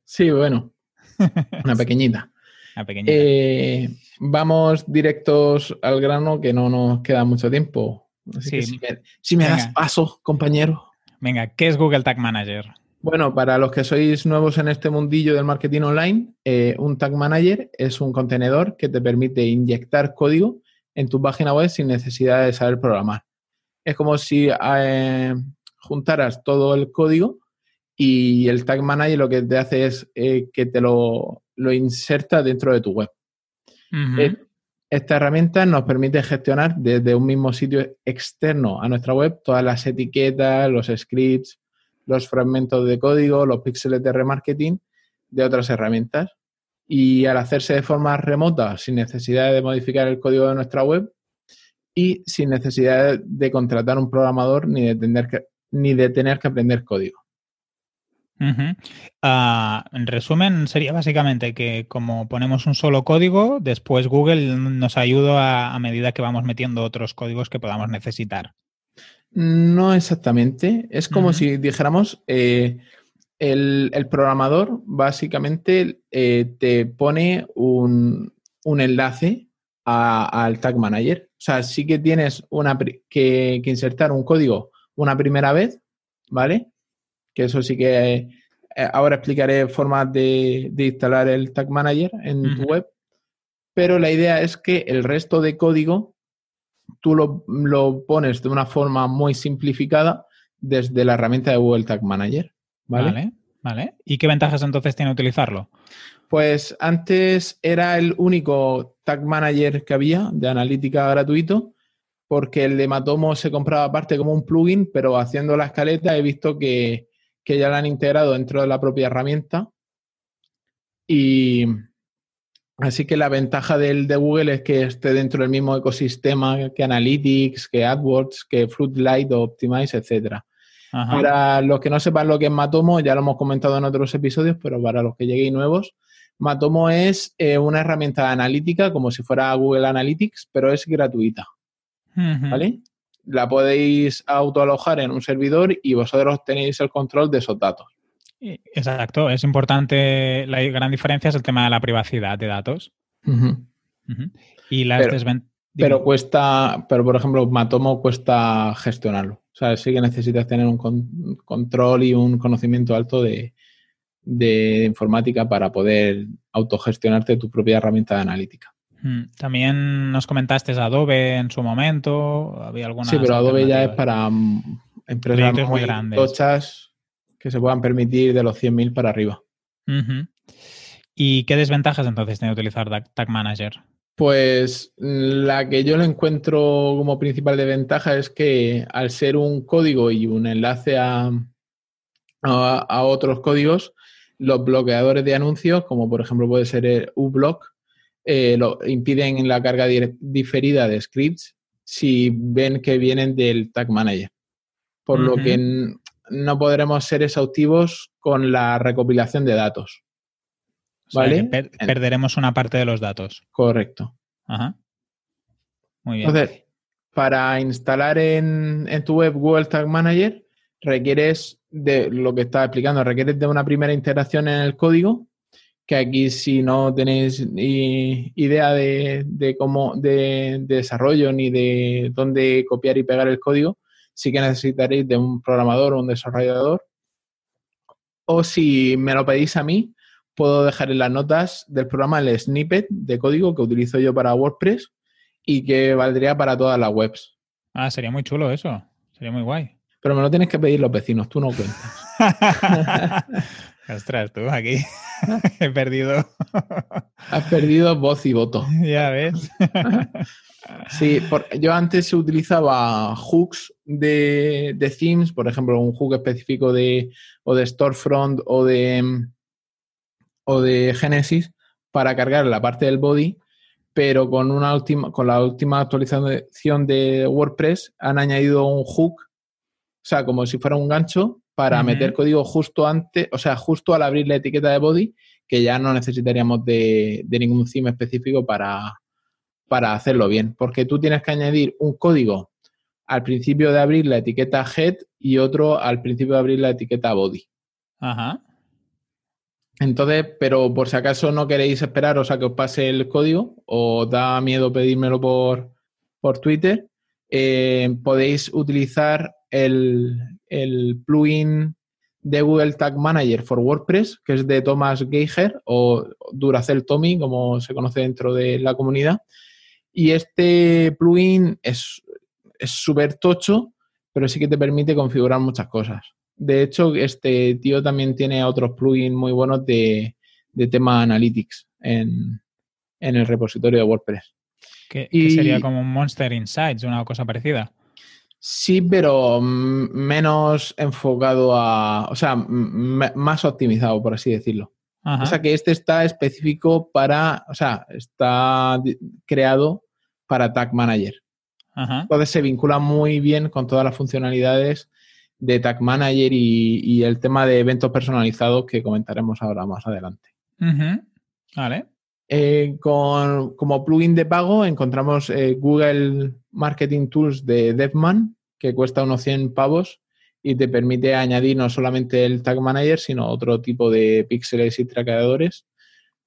Sí, bueno. Una pequeñita. una pequeñita. Eh, vamos directos al grano, que no nos queda mucho tiempo. Así si me, si me das paso, compañero. Venga, ¿qué es Google Tag Manager? Bueno, para los que sois nuevos en este mundillo del marketing online, eh, un Tag Manager es un contenedor que te permite inyectar código en tu página web sin necesidad de saber programar. Es como si eh, juntaras todo el código y el Tag Manager lo que te hace es eh, que te lo, lo, inserta dentro de tu web. Esta herramienta nos permite gestionar desde un mismo sitio externo a nuestra web todas las etiquetas, los scripts, los fragmentos de código, los píxeles de remarketing de otras herramientas. Y al hacerse de forma remota, sin necesidad de modificar el código de nuestra web y sin necesidad de contratar un programador ni de tener que, ni de tener que aprender código. Ah, en resumen, sería básicamente que como ponemos un solo código, después Google nos ayuda a medida que vamos metiendo otros códigos que podamos necesitar. No exactamente. Es como si dijéramos, eh, el, programador básicamente eh, te pone un, enlace al Tag Manager. O sea, sí que tienes una, que, insertar un código una primera vez, ¿vale? Que eso sí que eh, ahora explicaré formas de, instalar el Tag Manager en tu web. Pero la idea es que el resto de código tú lo, pones de una forma muy simplificada desde la herramienta de Google Tag Manager. ¿Vale? vale, ¿Y qué ventajas entonces tiene utilizarlo? Pues antes era el único Tag Manager que había de analítica gratuito, porque el de Matomo se compraba aparte como un plugin, pero haciendo la escaleta he visto que, que ya lo han integrado dentro de la propia herramienta. Y, Así que la ventaja del de Google es que esté dentro del mismo ecosistema que Analytics, que AdWords, que Fruitlight o Optimize, etcétera. Para los que no sepan lo que es Matomo, ya lo hemos comentado en otros episodios, pero para los que lleguen nuevos, Matomo es eh, una herramienta analítica como si fuera Google Analytics, pero es gratuita. ¿Vale? La podéis autoalojar en un servidor y vosotros tenéis el control de esos datos. Exacto, es importante, la gran diferencia es el tema de la privacidad de datos. Y las pero, Pero cuesta, pero por ejemplo, Matomo cuesta gestionarlo. O sea, sí que necesitas tener un control y un conocimiento alto de, informática para poder autogestionarte tu propia herramienta de analítica. También nos comentaste Adobe en su momento, había alguna. Sí, pero Adobe ya es para mm, empresas muy, grandes. Tochas, que se puedan permitir de los 100.000 para arriba. ¿Y qué desventajas entonces tiene utilizar Tag Manager? Pues la que yo le encuentro como principal desventaja es que al ser un código y un enlace a, a, otros códigos, los bloqueadores de anuncios, como por ejemplo puede ser el uBlock, eh, lo, impiden la carga diferida de scripts si ven que vienen del Tag Manager. Por lo que no podremos ser exhaustivos con la recopilación de datos. ¿Vale? perderemos una parte de los datos. Correcto. Ajá. Muy bien. Entonces, para instalar en, tu web Google Tag Manager, requieres de lo que estaba explicando, requieres de una primera integración en el código, que aquí si no tenéis idea de, de cómo, de, desarrollo ni de dónde copiar y pegar el código, sí que necesitaréis de un programador o un desarrollador. O si me lo pedís a mí, puedo dejar en las notas del programa el snippet de código que utilizo yo para WordPress y que valdría para todas las webs. Ah, sería muy chulo eso. Sería muy guay. Pero me lo tienes que pedir los vecinos, tú no cuentas. Ostras, tú aquí he perdido. Has perdido voz y voto. Ya ves. Sí, yo antes utilizaba hooks de, de, themes, por ejemplo, un hook específico de o de storefront o de o de Genesis para cargar la parte del body, pero con una última con la última actualización de WordPress han añadido un hook, o sea, como si fuera un gancho para meter código justo antes, o sea, justo al abrir la etiqueta de body que ya no necesitaríamos de, ningún theme específico para, para hacerlo bien, porque tú tienes que añadir un código al principio de abrir la etiqueta head y otro al principio de abrir la etiqueta body. Ajá. Entonces, pero por si acaso no queréis esperar, o sea, que os pase el código o da miedo pedírmelo por, por Twitter, eh, podéis utilizar el, plugin de Google Tag Manager for WordPress, que es de Thomas Geiger o Duracell Tommy, como se conoce dentro de la comunidad. Y este plugin es súper tocho, pero sí que te permite configurar muchas cosas. De hecho, este tío también tiene otros plugins muy buenos de, tema Analytics en, el repositorio de WordPress. ¿Qué, sería como un Monster Insights, una cosa parecida? Sí, pero menos enfocado a, o sea, más optimizado, por así decirlo. O sea, que este está específico para, o sea, está creado para Tag Manager. Entonces se vincula muy bien con todas las funcionalidades de Tag Manager y, el tema de eventos personalizados que comentaremos ahora más adelante. Vale. Eh, con, como plugin de pago encontramos eh, Google Marketing Tools de DevMan, que cuesta unos 100 pavos y te permite añadir no solamente el Tag Manager, sino otro tipo de píxeles y traqueadores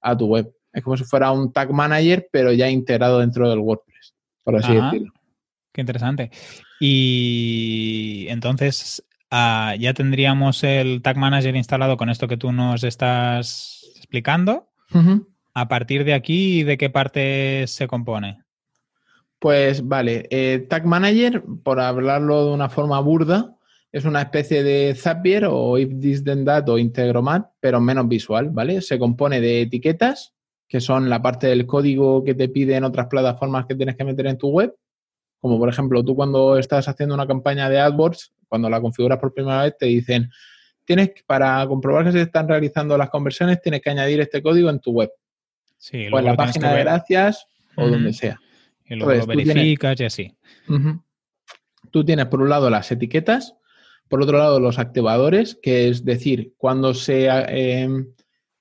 a tu web. Es como si fuera un Tag Manager, pero ya integrado dentro del WordPress, por así decirlo. Qué interesante. Y entonces ah, ya tendríamos el Tag Manager instalado con esto que tú nos estás explicando. A partir de aquí, ¿de qué parte se compone? Pues vale, eh, Tag Manager, por hablarlo de una forma burda, es una especie de Zapier o If This Then That o Integromat, pero menos visual, ¿vale? Se compone de etiquetas, que son la parte del código que te piden otras plataformas que tienes que meter en tu web, como por ejemplo, tú cuando estás haciendo una campaña de AdWords, cuando la configuras por primera vez, te dicen, tienes para comprobar que se están realizando las conversiones, tienes que añadir este código en tu web. Sí, o en la página de gracias o donde sea. Y luego lo verificas y así. Tú tienes por un lado las etiquetas, por otro lado los activadores, que es decir, cuando se, eh,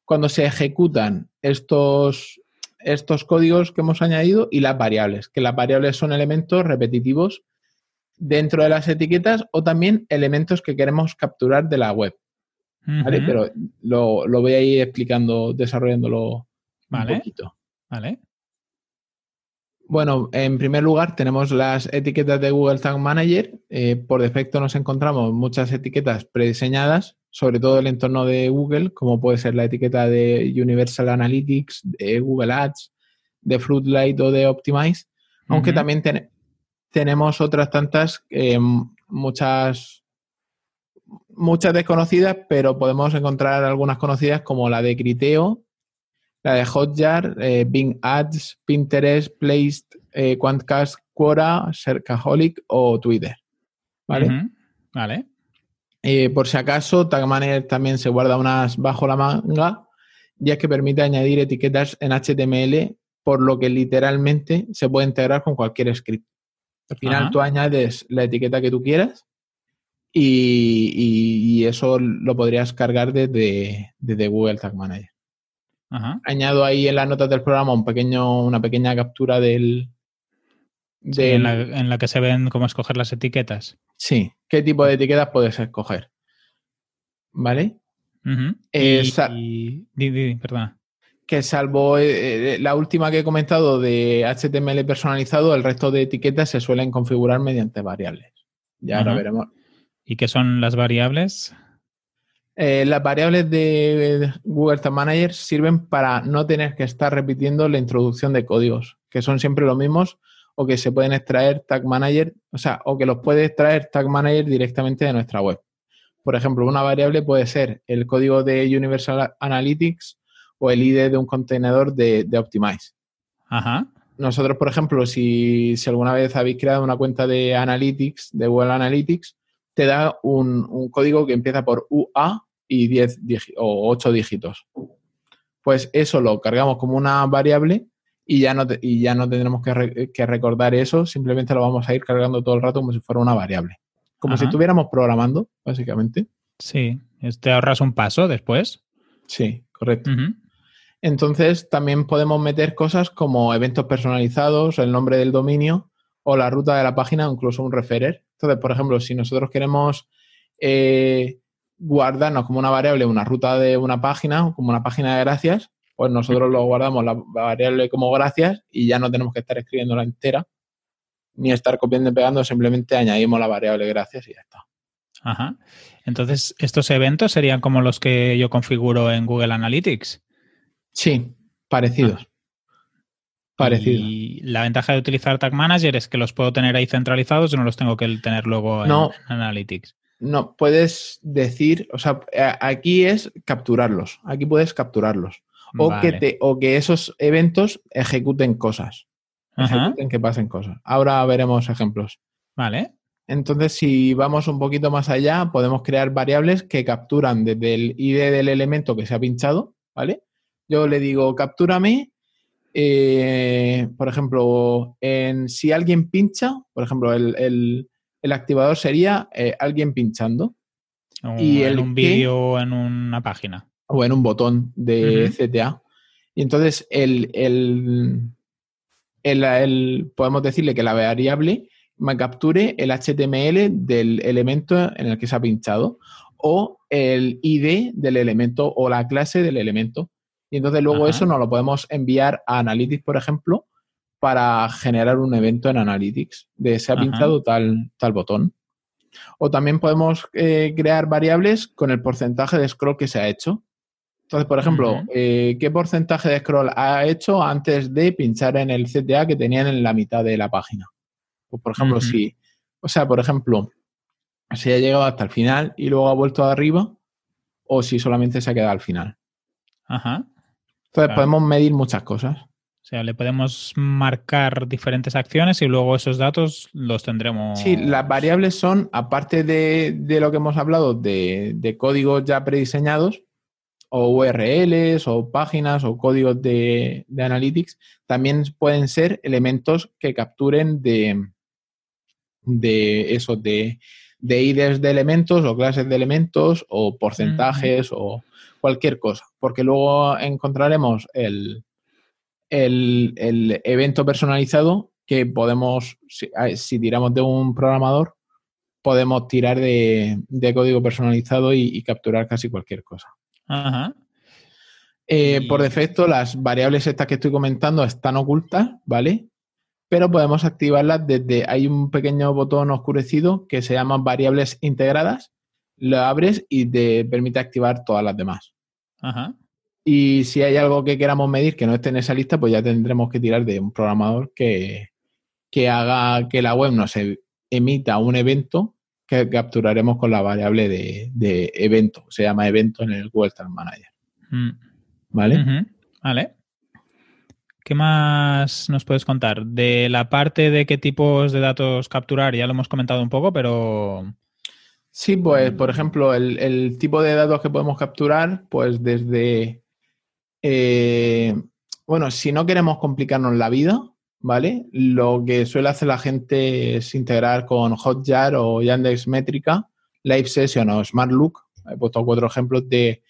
cuando se ejecutan estos, estos códigos que hemos añadido y las variables, que las variables son elementos repetitivos dentro de las etiquetas o también elementos que queremos capturar de la web. ¿vale? Pero lo, voy a ir explicando, desarrollándolo un poquito. Vale. Bueno, en primer lugar tenemos las etiquetas de Google Tag Manager. Eh, por defecto nos encontramos muchas etiquetas prediseñadas sobre todo el entorno de Google, como puede ser la etiqueta de Universal Analytics, de Google Ads, de Fruitlight o de Optimize, aunque también tenemos otras tantas, eh, muchas, muchas desconocidas, pero podemos encontrar algunas conocidas como la de Criteo, la de Hotjar, eh, Bing Ads, Pinterest, Placed, eh, Quantcast, Quora, Cercaholic o Twitter. ¿Vale? Vale. Eh, por si acaso, Tag Manager también se guarda unas bajo la manga, ya que permite añadir etiquetas en HTML, por lo que literalmente se puede integrar con cualquier script. Al final tú añades la etiqueta que tú quieras y, eso lo podrías cargar desde, Google Tag Manager. Añado ahí en las notas del programa un pequeño, una pequeña captura del, en, la, que se ven cómo escoger las etiquetas. Sí, qué tipo de etiquetas puedes escoger. ¿Vale? Eh, perdona. Que salvo eh, eh, la última que he comentado de HTML personalizado, el resto de etiquetas se suelen configurar mediante variables. Ya ahora veremos. ¿Y qué son las variables? las variables de Google Tag Manager sirven para no tener que estar repitiendo la introducción de códigos, que son siempre los mismos, o que se pueden extraer Tag Manager, o sea, o que los puede extraer Tag Manager directamente de nuestra web. Por ejemplo, una variable puede ser el código de Universal Analytics o el ID de un contenedor de, Optimize. Ajá. Nosotros, por ejemplo, si, alguna vez habéis creado una cuenta de Analytics, de Google Analytics, te da un, código que empieza por UA y 10 o 8 dígitos. Pues eso lo cargamos como una variable y ya no, y ya no tendremos que, recordar eso, simplemente lo vamos a ir cargando todo el rato como si fuera una variable. Como si estuviéramos programando, básicamente. Sí, te ahorras un paso después. Sí, correcto. Entonces también podemos meter cosas como eventos personalizados, el nombre del dominio o la ruta de la página o incluso un referer. Entonces, por ejemplo, si nosotros queremos eh, guardarnos como una variable una ruta de una página, como una página de gracias, pues nosotros lo guardamos la variable como gracias y ya no tenemos que estar escribiendo la entera ni estar copiando y pegando, simplemente añadimos la variable gracias y ya está. Ajá. Entonces, ¿estos eventos serían como los que yo configuro en Google Analytics? Sí, parecidos. Ah. Parecidos. Y la ventaja de utilizar Tag Manager es que los puedo tener ahí centralizados y no los tengo que tener luego en, Analytics. No, puedes decir, o sea, aquí es capturarlos. Aquí puedes capturarlos. O, que, te, o que esos eventos ejecuten cosas. Ejecuten que pasen cosas. Ahora veremos ejemplos. Vale. Entonces, si vamos un poquito más allá, podemos crear variables que capturan desde el ID del elemento que se ha pinchado, ¿vale? Yo le digo, captúrame, eh, por ejemplo, en, si alguien pincha, por ejemplo, el, activador sería eh, alguien pinchando. y en un vídeo en una página. O en un botón de CTA. Y entonces el, el, podemos decirle que la variable me capture el HTML del elemento en el que se ha pinchado o el ID del elemento o la clase del elemento. Y entonces luego eso nos lo podemos enviar a Analytics, por ejemplo, para generar un evento en Analytics de se ha pinchado tal, tal botón. O también podemos eh, crear variables con el porcentaje de scroll que se ha hecho. Entonces, por ejemplo, eh, ¿qué porcentaje de scroll ha hecho antes de pinchar en el CTA que tenían en la mitad de la página? Pues, por ejemplo, si, o sea, por ejemplo, si ha llegado hasta el final y luego ha vuelto arriba, o si solamente se ha quedado al final. Ajá. Entonces podemos medir muchas cosas. O sea, le podemos marcar diferentes acciones y luego esos datos los tendremos. Sí, las variables son, aparte de, lo que hemos hablado de, de, códigos ya prediseñados, o URLs, o páginas, o códigos de, de Analytics, también pueden ser elementos que capturen de, de eso, de, de IDs de elementos o clases de elementos o porcentajes o cualquier cosa, porque luego encontraremos el, el, evento personalizado que podemos, si, tiramos de un programador, podemos tirar de, código personalizado y, capturar casi cualquier cosa. Eh, por defecto, las variables estas que estoy comentando están ocultas, ¿vale? pero podemos activarlas desde, hay un pequeño botón oscurecido que se llama variables integradas, lo abres y te permite activar todas las demás. Y si hay algo que queramos medir que no esté en esa lista, pues ya tendremos que tirar de un programador que, haga que la web nos emita un evento que capturaremos con la variable de, evento. Se llama evento en el Google Tag Manager. Mm. ¿Vale? Vale. ¿Qué más nos puedes contar? De la parte de qué tipos de datos capturar, ya lo hemos comentado un poco, pero... Sí, pues, por ejemplo, el, tipo de datos que podemos capturar, pues desde... Eh, bueno, si no queremos complicarnos la vida, ¿vale? Lo que suele hacer la gente es integrar con Hotjar o Yandex Métrica, Live Session o SmartLook. He puesto cuatro ejemplos de,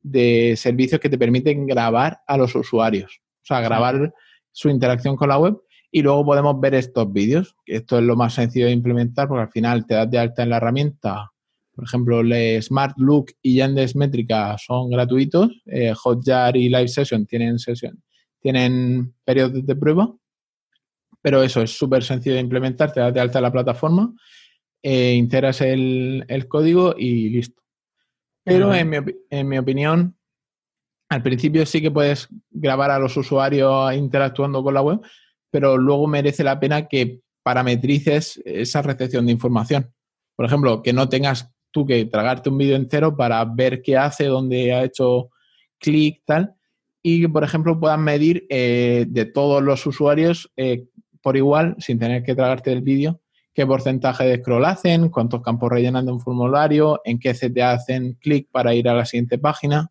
de servicios que te permiten grabar a los usuarios. O sea, grabar su interacción con la web y luego podemos ver estos vídeos. Esto es lo más sencillo de implementar porque al final te das de alta en la herramienta. Por ejemplo, Smart Look y Yandex Métrica son gratuitos. Eh, Hotjar y Live Session tienen sesión, tienen periodos de prueba. Pero eso es súper sencillo de implementar. Te das de alta la plataforma, eh, integras el, código y listo. Pero en, mi, en mi opinión, al principio sí que puedes grabar a los usuarios interactuando con la web, pero luego merece la pena que parametrices esa recepción de información. Por ejemplo, que no tengas tú que tragarte un vídeo entero para ver qué hace, dónde ha hecho clic, tal, y que, por ejemplo, puedas medir eh, de todos los usuarios eh, por igual, sin tener que tragarte el vídeo, qué porcentaje de scroll hacen, cuántos campos rellenan de un formulario, en qué te hacen clic para ir a la siguiente página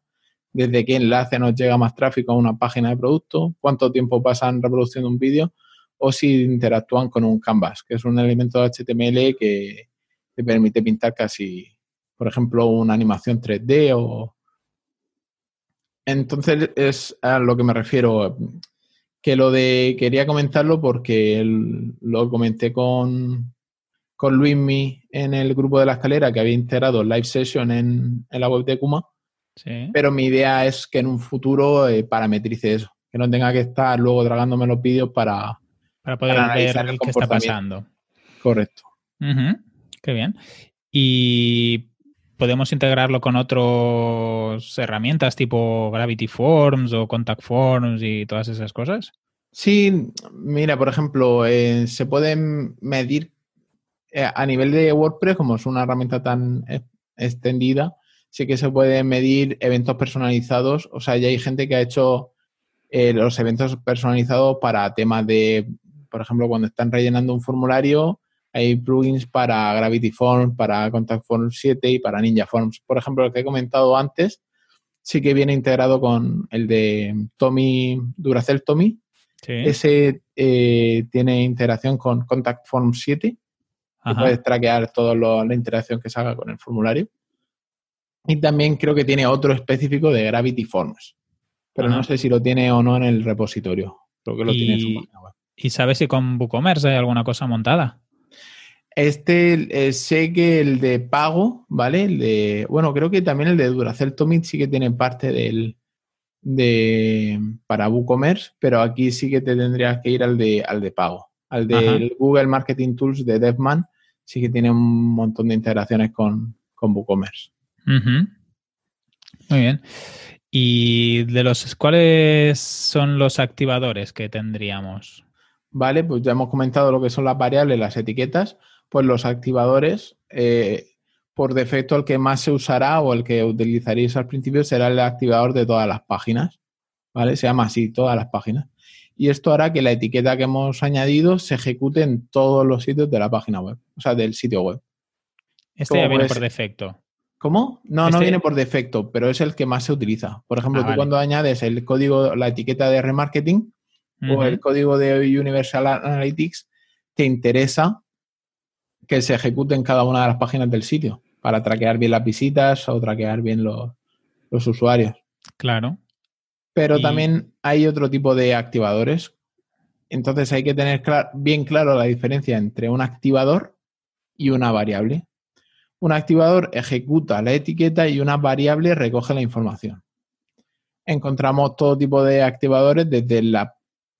desde qué enlace nos llega más tráfico a una página de producto, cuánto tiempo pasan reproduciendo un vídeo o si interactúan con un canvas, que es un elemento de HTML que te permite pintar casi, por ejemplo, una animación 3D o... Entonces es a lo que me refiero. Que lo de. Quería comentarlo porque lo comenté con, con Luismi en el grupo de la escalera que había integrado live session en, la web de Kuma. Pero mi idea es que en un futuro eh, parametrice eso. Que no tenga que estar luego tragándome los vídeos para, para poder ver qué está pasando. Correcto. Qué bien. Y podemos integrarlo con otras herramientas tipo Gravity Forms o Contact Forms y todas esas cosas. Sí, mira, por ejemplo, eh, se pueden medir eh, a nivel de WordPress, como es una herramienta tan extendida, sí que se pueden medir eventos personalizados. O sea, ya hay gente que ha hecho eh, los eventos personalizados para temas de, por ejemplo, cuando están rellenando un formulario, hay plugins para Gravity Forms, para Contact Forms 7 y para Ninja Forms. Por ejemplo, el que he comentado antes, sí que viene integrado con el de Tommy, Duracell Tommy. Ese eh, tiene integración con Contact Forms 7. Y puedes traquear toda la interacción que se haga con el formulario. Y también creo que tiene otro específico de Gravity Forms. Pero no sé si lo tiene o no en el repositorio. Creo que lo tiene en su página web. ¿Y sabes si con WooCommerce hay alguna cosa montada? Este, sé que el de pago, ¿vale? El de, bueno, creo que también el de Duracell Tomit sí que tiene parte del, de, para WooCommerce, pero aquí sí que te tendrías que ir al de, al de pago. Al del Google Marketing Tools de DevMan, sí que tiene un montón de integraciones con, con WooCommerce. Muy bien. ¿Y de los cuáles son los activadores que tendríamos? Vale, pues ya hemos comentado lo que son las variables, las etiquetas pues los activadores, eh, por defecto el que más se usará o el que utilizaréis al principio será el activador de todas las páginas, ¿vale? Se llama así, todas las páginas. Y esto hará que la etiqueta que hemos añadido se ejecute en todos los sitios de la página web, o sea, del sitio web. Este ya viene por defecto. ¿Cómo? No, no este viene por defecto, pero es el que más se utiliza. Por ejemplo, ah, tú cuando añades el código, la etiqueta de remarketing o el código de Universal Analytics, te interesa que se ejecute en cada una de las páginas del sitio para traquear bien las visitas o traquear bien los, usuarios. Claro. Pero también hay otro tipo de activadores. Entonces hay que tener bien claro la diferencia entre un activador y una variable. Un activador ejecuta la etiqueta y una variable recoge la información. Encontramos todo tipo de activadores, desde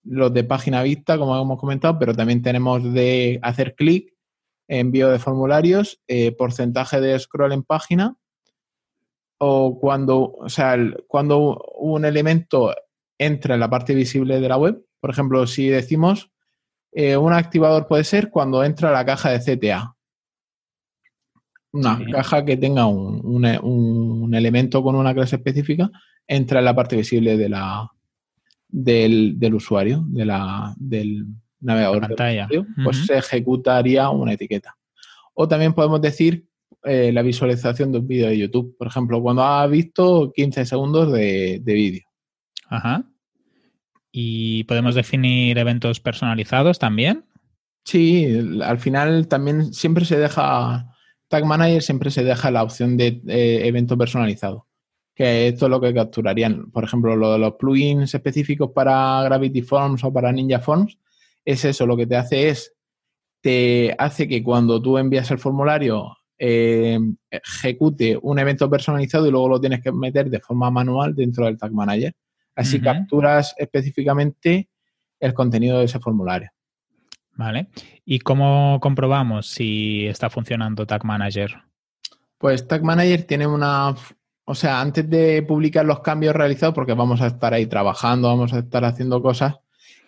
los de página vista, como hemos comentado, pero también tenemos de hacer clic, envío de formularios, eh, porcentaje de scroll en página o cuando, o sea, cuando un elemento entra en la parte visible de la web. Por ejemplo, si decimos eh, un activador puede ser cuando entra la caja de CTA. Una caja que tenga un, elemento con una clase específica entra en la parte visible de la, del, del usuario, de la, del, navegador pantalla. pues se ejecutaría una etiqueta. O también podemos decir eh, la visualización de un vídeo de YouTube. Por ejemplo, cuando ha visto 15 segundos de, vídeo. Ajá. ¿Y podemos definir eventos personalizados también? Sí, al final también siempre se deja, Tag Manager siempre se deja la opción de eh, evento personalizado, que esto es lo que capturarían. Por ejemplo, lo de los plugins específicos para Gravity Forms o para Ninja Forms, es eso, lo que te hace es, te hace que cuando tú envías el formulario eh, ejecute un evento personalizado y luego lo tienes que meter de forma manual dentro del Tag Manager. Así capturas específicamente el contenido de ese formulario. Vale. ¿Y cómo comprobamos si está funcionando Tag Manager? Pues Tag Manager tiene una... O sea, antes de publicar los cambios realizados, porque vamos a estar ahí trabajando, vamos a estar haciendo cosas,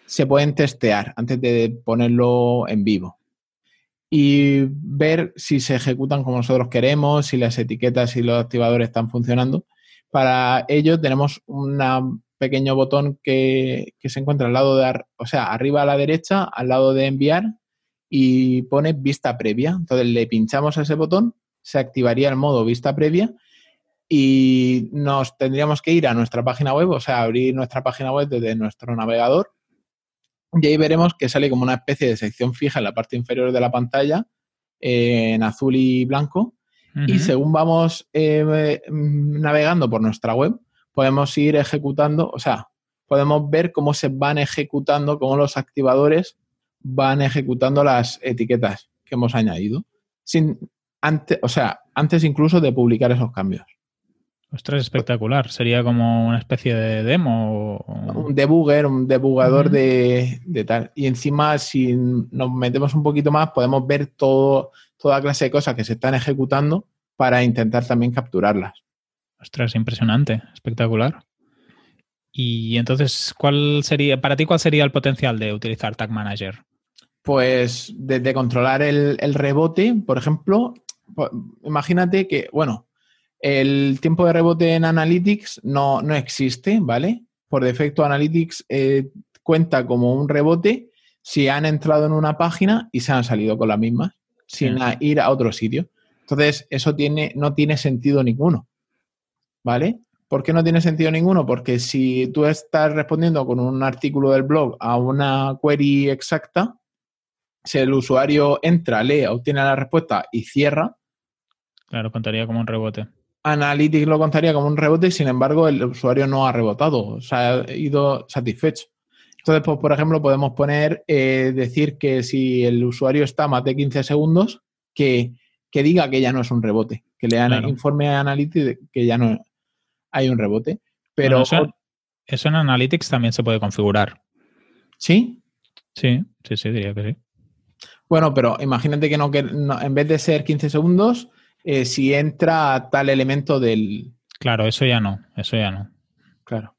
se pueden testear antes de ponerlo en vivo y ver si se ejecutan como nosotros queremos, si las etiquetas y los activadores están funcionando. Para ello tenemos un pequeño botón que, se encuentra al lado de, o sea, arriba a la derecha, al lado de enviar y pone vista previa. Entonces le pinchamos a ese botón, se activaría el modo vista previa y nos tendríamos que ir a nuestra página web, o sea, abrir nuestra página web desde nuestro navegador y ahí veremos que sale como una especie de sección fija en la parte inferior de la pantalla, eh, en azul y blanco. Y según vamos eh, navegando por nuestra web, podemos ir ejecutando, o sea, podemos ver cómo se van ejecutando, cómo los activadores van ejecutando las etiquetas que hemos añadido. Sin, antes, o sea, antes incluso de publicar esos cambios. Ostras, espectacular. Sería como una especie de demo. Un debugger, un debugador de, tal. Y encima, si nos metemos un poquito más, podemos ver todo, toda clase de cosas que se están ejecutando para intentar también capturarlas. Ostras, impresionante, espectacular. Y entonces, ¿cuál sería, para ti, cuál sería el potencial de utilizar Tag Manager? Pues desde controlar el, el rebote, por ejemplo, imagínate que, bueno, el tiempo de rebote en Analytics no, no existe, ¿vale? Por defecto, Analytics eh, cuenta como un rebote si han entrado en una página y se han salido con la misma, sin ir a otro sitio. Entonces, eso tiene, no tiene sentido ninguno, ¿vale? ¿Por qué no tiene sentido ninguno? Porque si tú estás respondiendo con un artículo del blog a una query exacta, si el usuario entra, lee, obtiene la respuesta y cierra. Claro, contaría como un rebote. Analytics lo contaría como un rebote y sin embargo el usuario no ha rebotado, o sea, ha ido satisfecho. Entonces, pues, por ejemplo, podemos poner, eh, decir que si el usuario está más de 15 segundos, que, diga que ya no es un rebote, que le informe a Analytics que ya no hay un rebote. Pero eso, en Analytics también se puede configurar. ¿Sí? Sí, sí, sí, diría que sí. Bueno, pero imagínate que no, que en vez de ser 15 segundos, eh, si entra tal elemento del... Claro, eso ya no, eso ya no. Claro.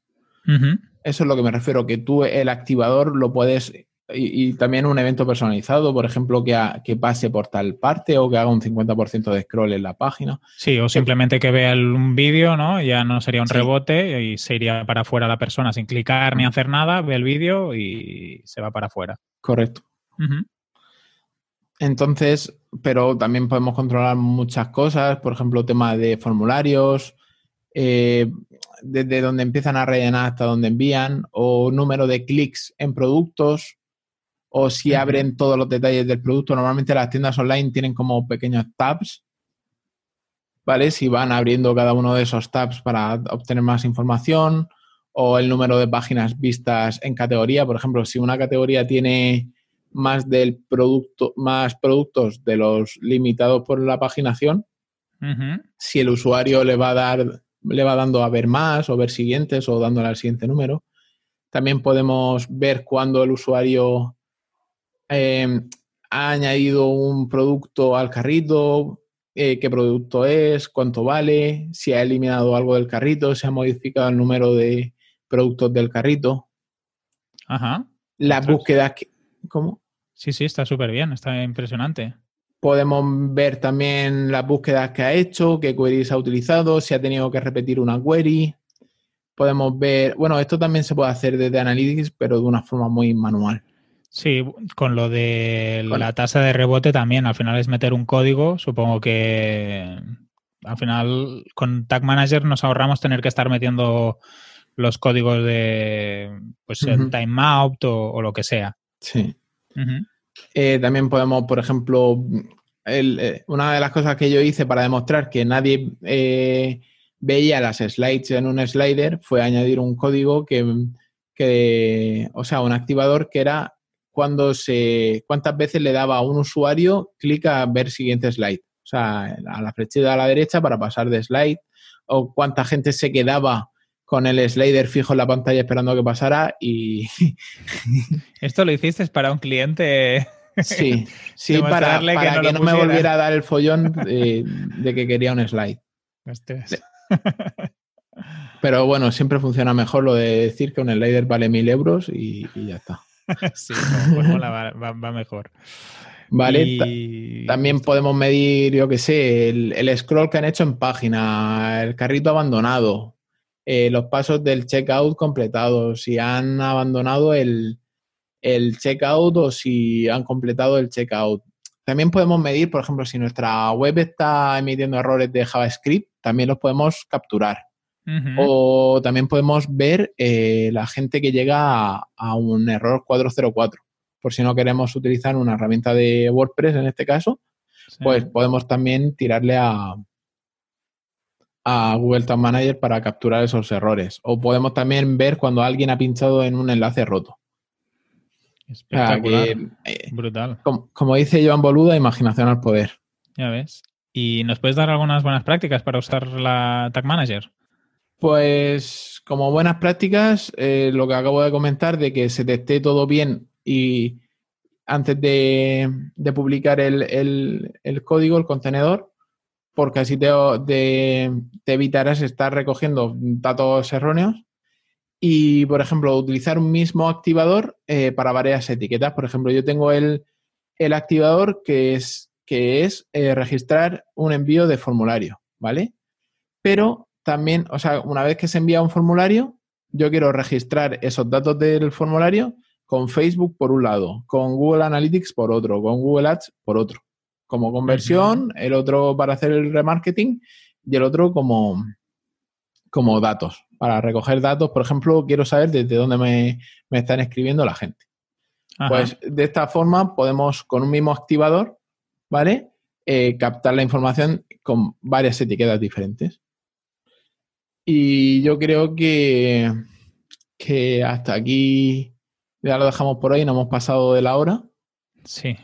Eso es lo que me refiero, que tú el activador lo puedes... Y, también un evento personalizado, por ejemplo, que, que, pase por tal parte o que haga un 50% de scroll en la página. Sí, o simplemente que vea un vídeo, ¿no? Ya no sería un rebote y se iría para afuera la persona sin clicar ni hacer nada, ve el vídeo y se va para afuera. Correcto. Entonces, pero también podemos controlar muchas cosas, por ejemplo, tema de formularios, eh, desde donde empiezan a rellenar hasta donde envían, o número de clics en productos, o si abren todos los detalles del producto. Normalmente las tiendas online tienen como pequeños tabs, ¿vale? Si van abriendo cada uno de esos tabs para obtener más información, o el número de páginas vistas en categoría. Por ejemplo, si una categoría tiene más del producto, más productos de los limitados por la paginación. Si el usuario le va a dar, le va dando a ver más o ver siguientes o dándole al siguiente número. También podemos ver cuando el usuario em, ha añadido un producto al carrito, eh, qué producto es, cuánto vale, si ha eliminado algo del carrito, si ha modificado el número de productos del carrito. Ajá. Las búsquedas que, ¿Cómo? Sí, sí, está súper bien, está impresionante. Podemos ver también las búsquedas que ha hecho, qué queries ha utilizado, si ha tenido que repetir una query. Podemos ver, bueno, esto también se puede hacer desde Analytics, pero de una forma muy manual. Sí, con lo de la tasa de rebote también, al final es meter un código, supongo que al final con Tag Manager nos ahorramos tener que estar metiendo los códigos de pues el timeout o lo que sea. Sí. Eh, también podemos, por ejemplo, eh, una de las cosas que yo hice para demostrar que nadie eh, veía las slides en un slider fue añadir un código que, o sea, un activador que era cuando se, cuántas veces le daba a un usuario clic a ver siguiente slide. O sea, a la flechita a la derecha para pasar de slide, o cuánta gente se quedaba con el slider fijo en la pantalla esperando que pasara y... Esto lo hiciste para un cliente... Sí, sí, para, que no, me volviera a dar el follón de, que quería un slide. Pero bueno, siempre funciona mejor lo de decir que un slider vale mil euros y, ya está. sí, va, mejor. Vale, también podemos medir, yo qué sé, el, scroll que han hecho en página, el carrito abandonado, eh, los pasos del checkout completados, si han abandonado el, el checkout o si han completado el checkout. También podemos medir, por ejemplo, si nuestra web está emitiendo errores de JavaScript, también los podemos capturar. O también podemos ver eh, la gente que llega a, un error 404. Por si no queremos utilizar una herramienta de WordPress en este caso, pues podemos también tirarle a, a Google Tag Manager para capturar esos errores. O podemos también ver cuando alguien ha pinchado en un enlace roto. Espectacular. Eh, Brutal. Como, dice Joan Boluda, imaginación al poder. Ya ves. ¿Y nos puedes dar algunas buenas prácticas para usar la Tag Manager? Pues como buenas prácticas, eh, lo que acabo de comentar de que se teste todo bien y antes de, publicar el, código, el contenedor, porque así te, evitarás estar recogiendo datos erróneos. Y, por ejemplo, utilizar un mismo activador eh, para varias etiquetas. Por ejemplo, yo tengo el, activador que es, que es eh, registrar un envío de formulario, ¿vale? Pero también, o sea, una vez que se envía un formulario, yo quiero registrar esos datos del formulario con Facebook por un lado, con Google Analytics por otro, con Google Ads por otro. Como conversión, el otro para hacer el remarketing y el otro como, como datos. Para recoger datos, por ejemplo, quiero saber desde dónde me, están escribiendo la gente. Pues de esta forma podemos, con un mismo activador, ¿vale? Eh, captar la información con varias etiquetas diferentes. Y yo creo que, que hasta aquí ya lo dejamos por ahí, no hemos pasado de la hora. Sí.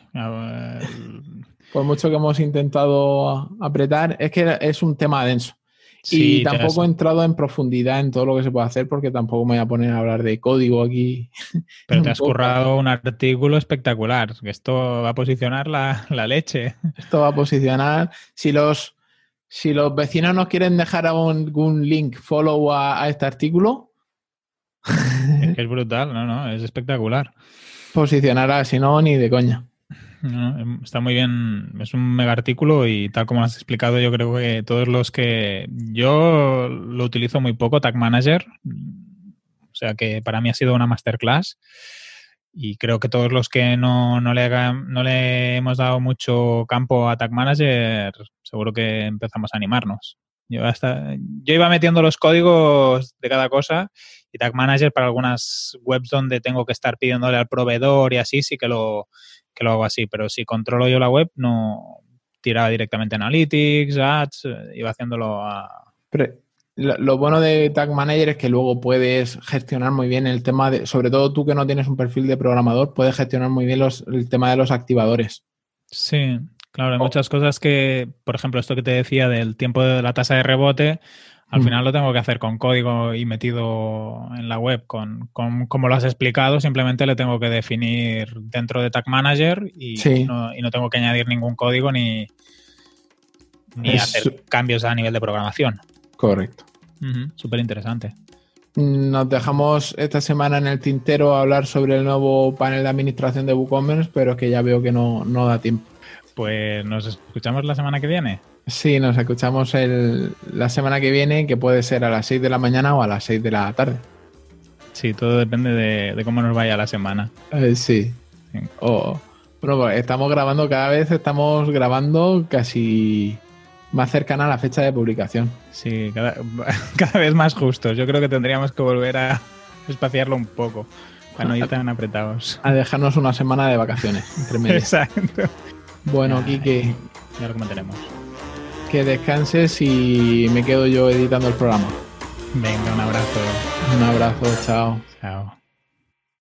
Por mucho que hemos intentado apretar, es que es un tema denso. y tampoco he entrado en profundidad en todo lo que se puede hacer porque tampoco me voy a poner a hablar de código aquí. Pero te has currado un artículo espectacular. Esto va a posicionar la, leche. Esto va a posicionar. Si los, si los vecinos nos quieren dejar algún link, follow a este artículo, es brutal, no, no, es espectacular. Posicionará, si no, ni de coña. Em, está muy bien, es un mega artículo y tal como has explicado, yo creo que todos los que yo lo utilizo muy poco, Tag Manager, o sea que para mí ha sido una masterclass y creo que todos los que no, no, le, no le hemos dado mucho campo a Tag Manager, seguro que empezamos a animarnos. Yo, hasta, yo iba metiendo los códigos de cada cosa y Tag Manager para algunas webs donde tengo que estar pidiéndole al proveedor y así, sí que lo, que lo hago así. Pero si controlo yo la web, no tiraba directamente Analytics, Ads, eh, iba haciéndolo a... lo, bueno de Tag Manager es que luego puedes gestionar muy bien el tema de, sobre todo tú que no tienes un perfil de programador, puedes gestionar muy bien los, el tema de los activadores. Sí, Claro, hay muchas cosas que, por ejemplo, esto que te decía del tiempo de la tasa de rebote, al final lo tengo que hacer con código y metido en la web, con, como lo has explicado, simplemente le tengo que definir dentro de Tag Manager y, no, tengo que añadir ningún código ni, ni hacer cambios a nivel de programación. Correcto. Súper interesante. Nos dejamos esta semana en el tintero a hablar sobre el nuevo panel de administración de WooCommerce, pero que ya veo que no, no da tiempo. Pues nos escuchamos la semana que viene. Sí, nos escuchamos la semana que viene, que puede ser a las 6 de la mañana o a las 6 de la tarde. Sí, todo depende de, cómo nos vaya la semana. Eh, sí. bueno, pues estamos grabando cada vez, estamos grabando casi más cercana a la fecha de publicación. Sí, cada, cada vez más justos. Yo creo que tendríamos que volver a espaciarlo un poco para no ir tan apretados. A dejarnos una semana de vacaciones entre Exacto. Bueno, Kike. Ya lo comentaremos. Que descanses y me quedo yo editando el programa. Venga, un abrazo. Un abrazo, chao. Chao.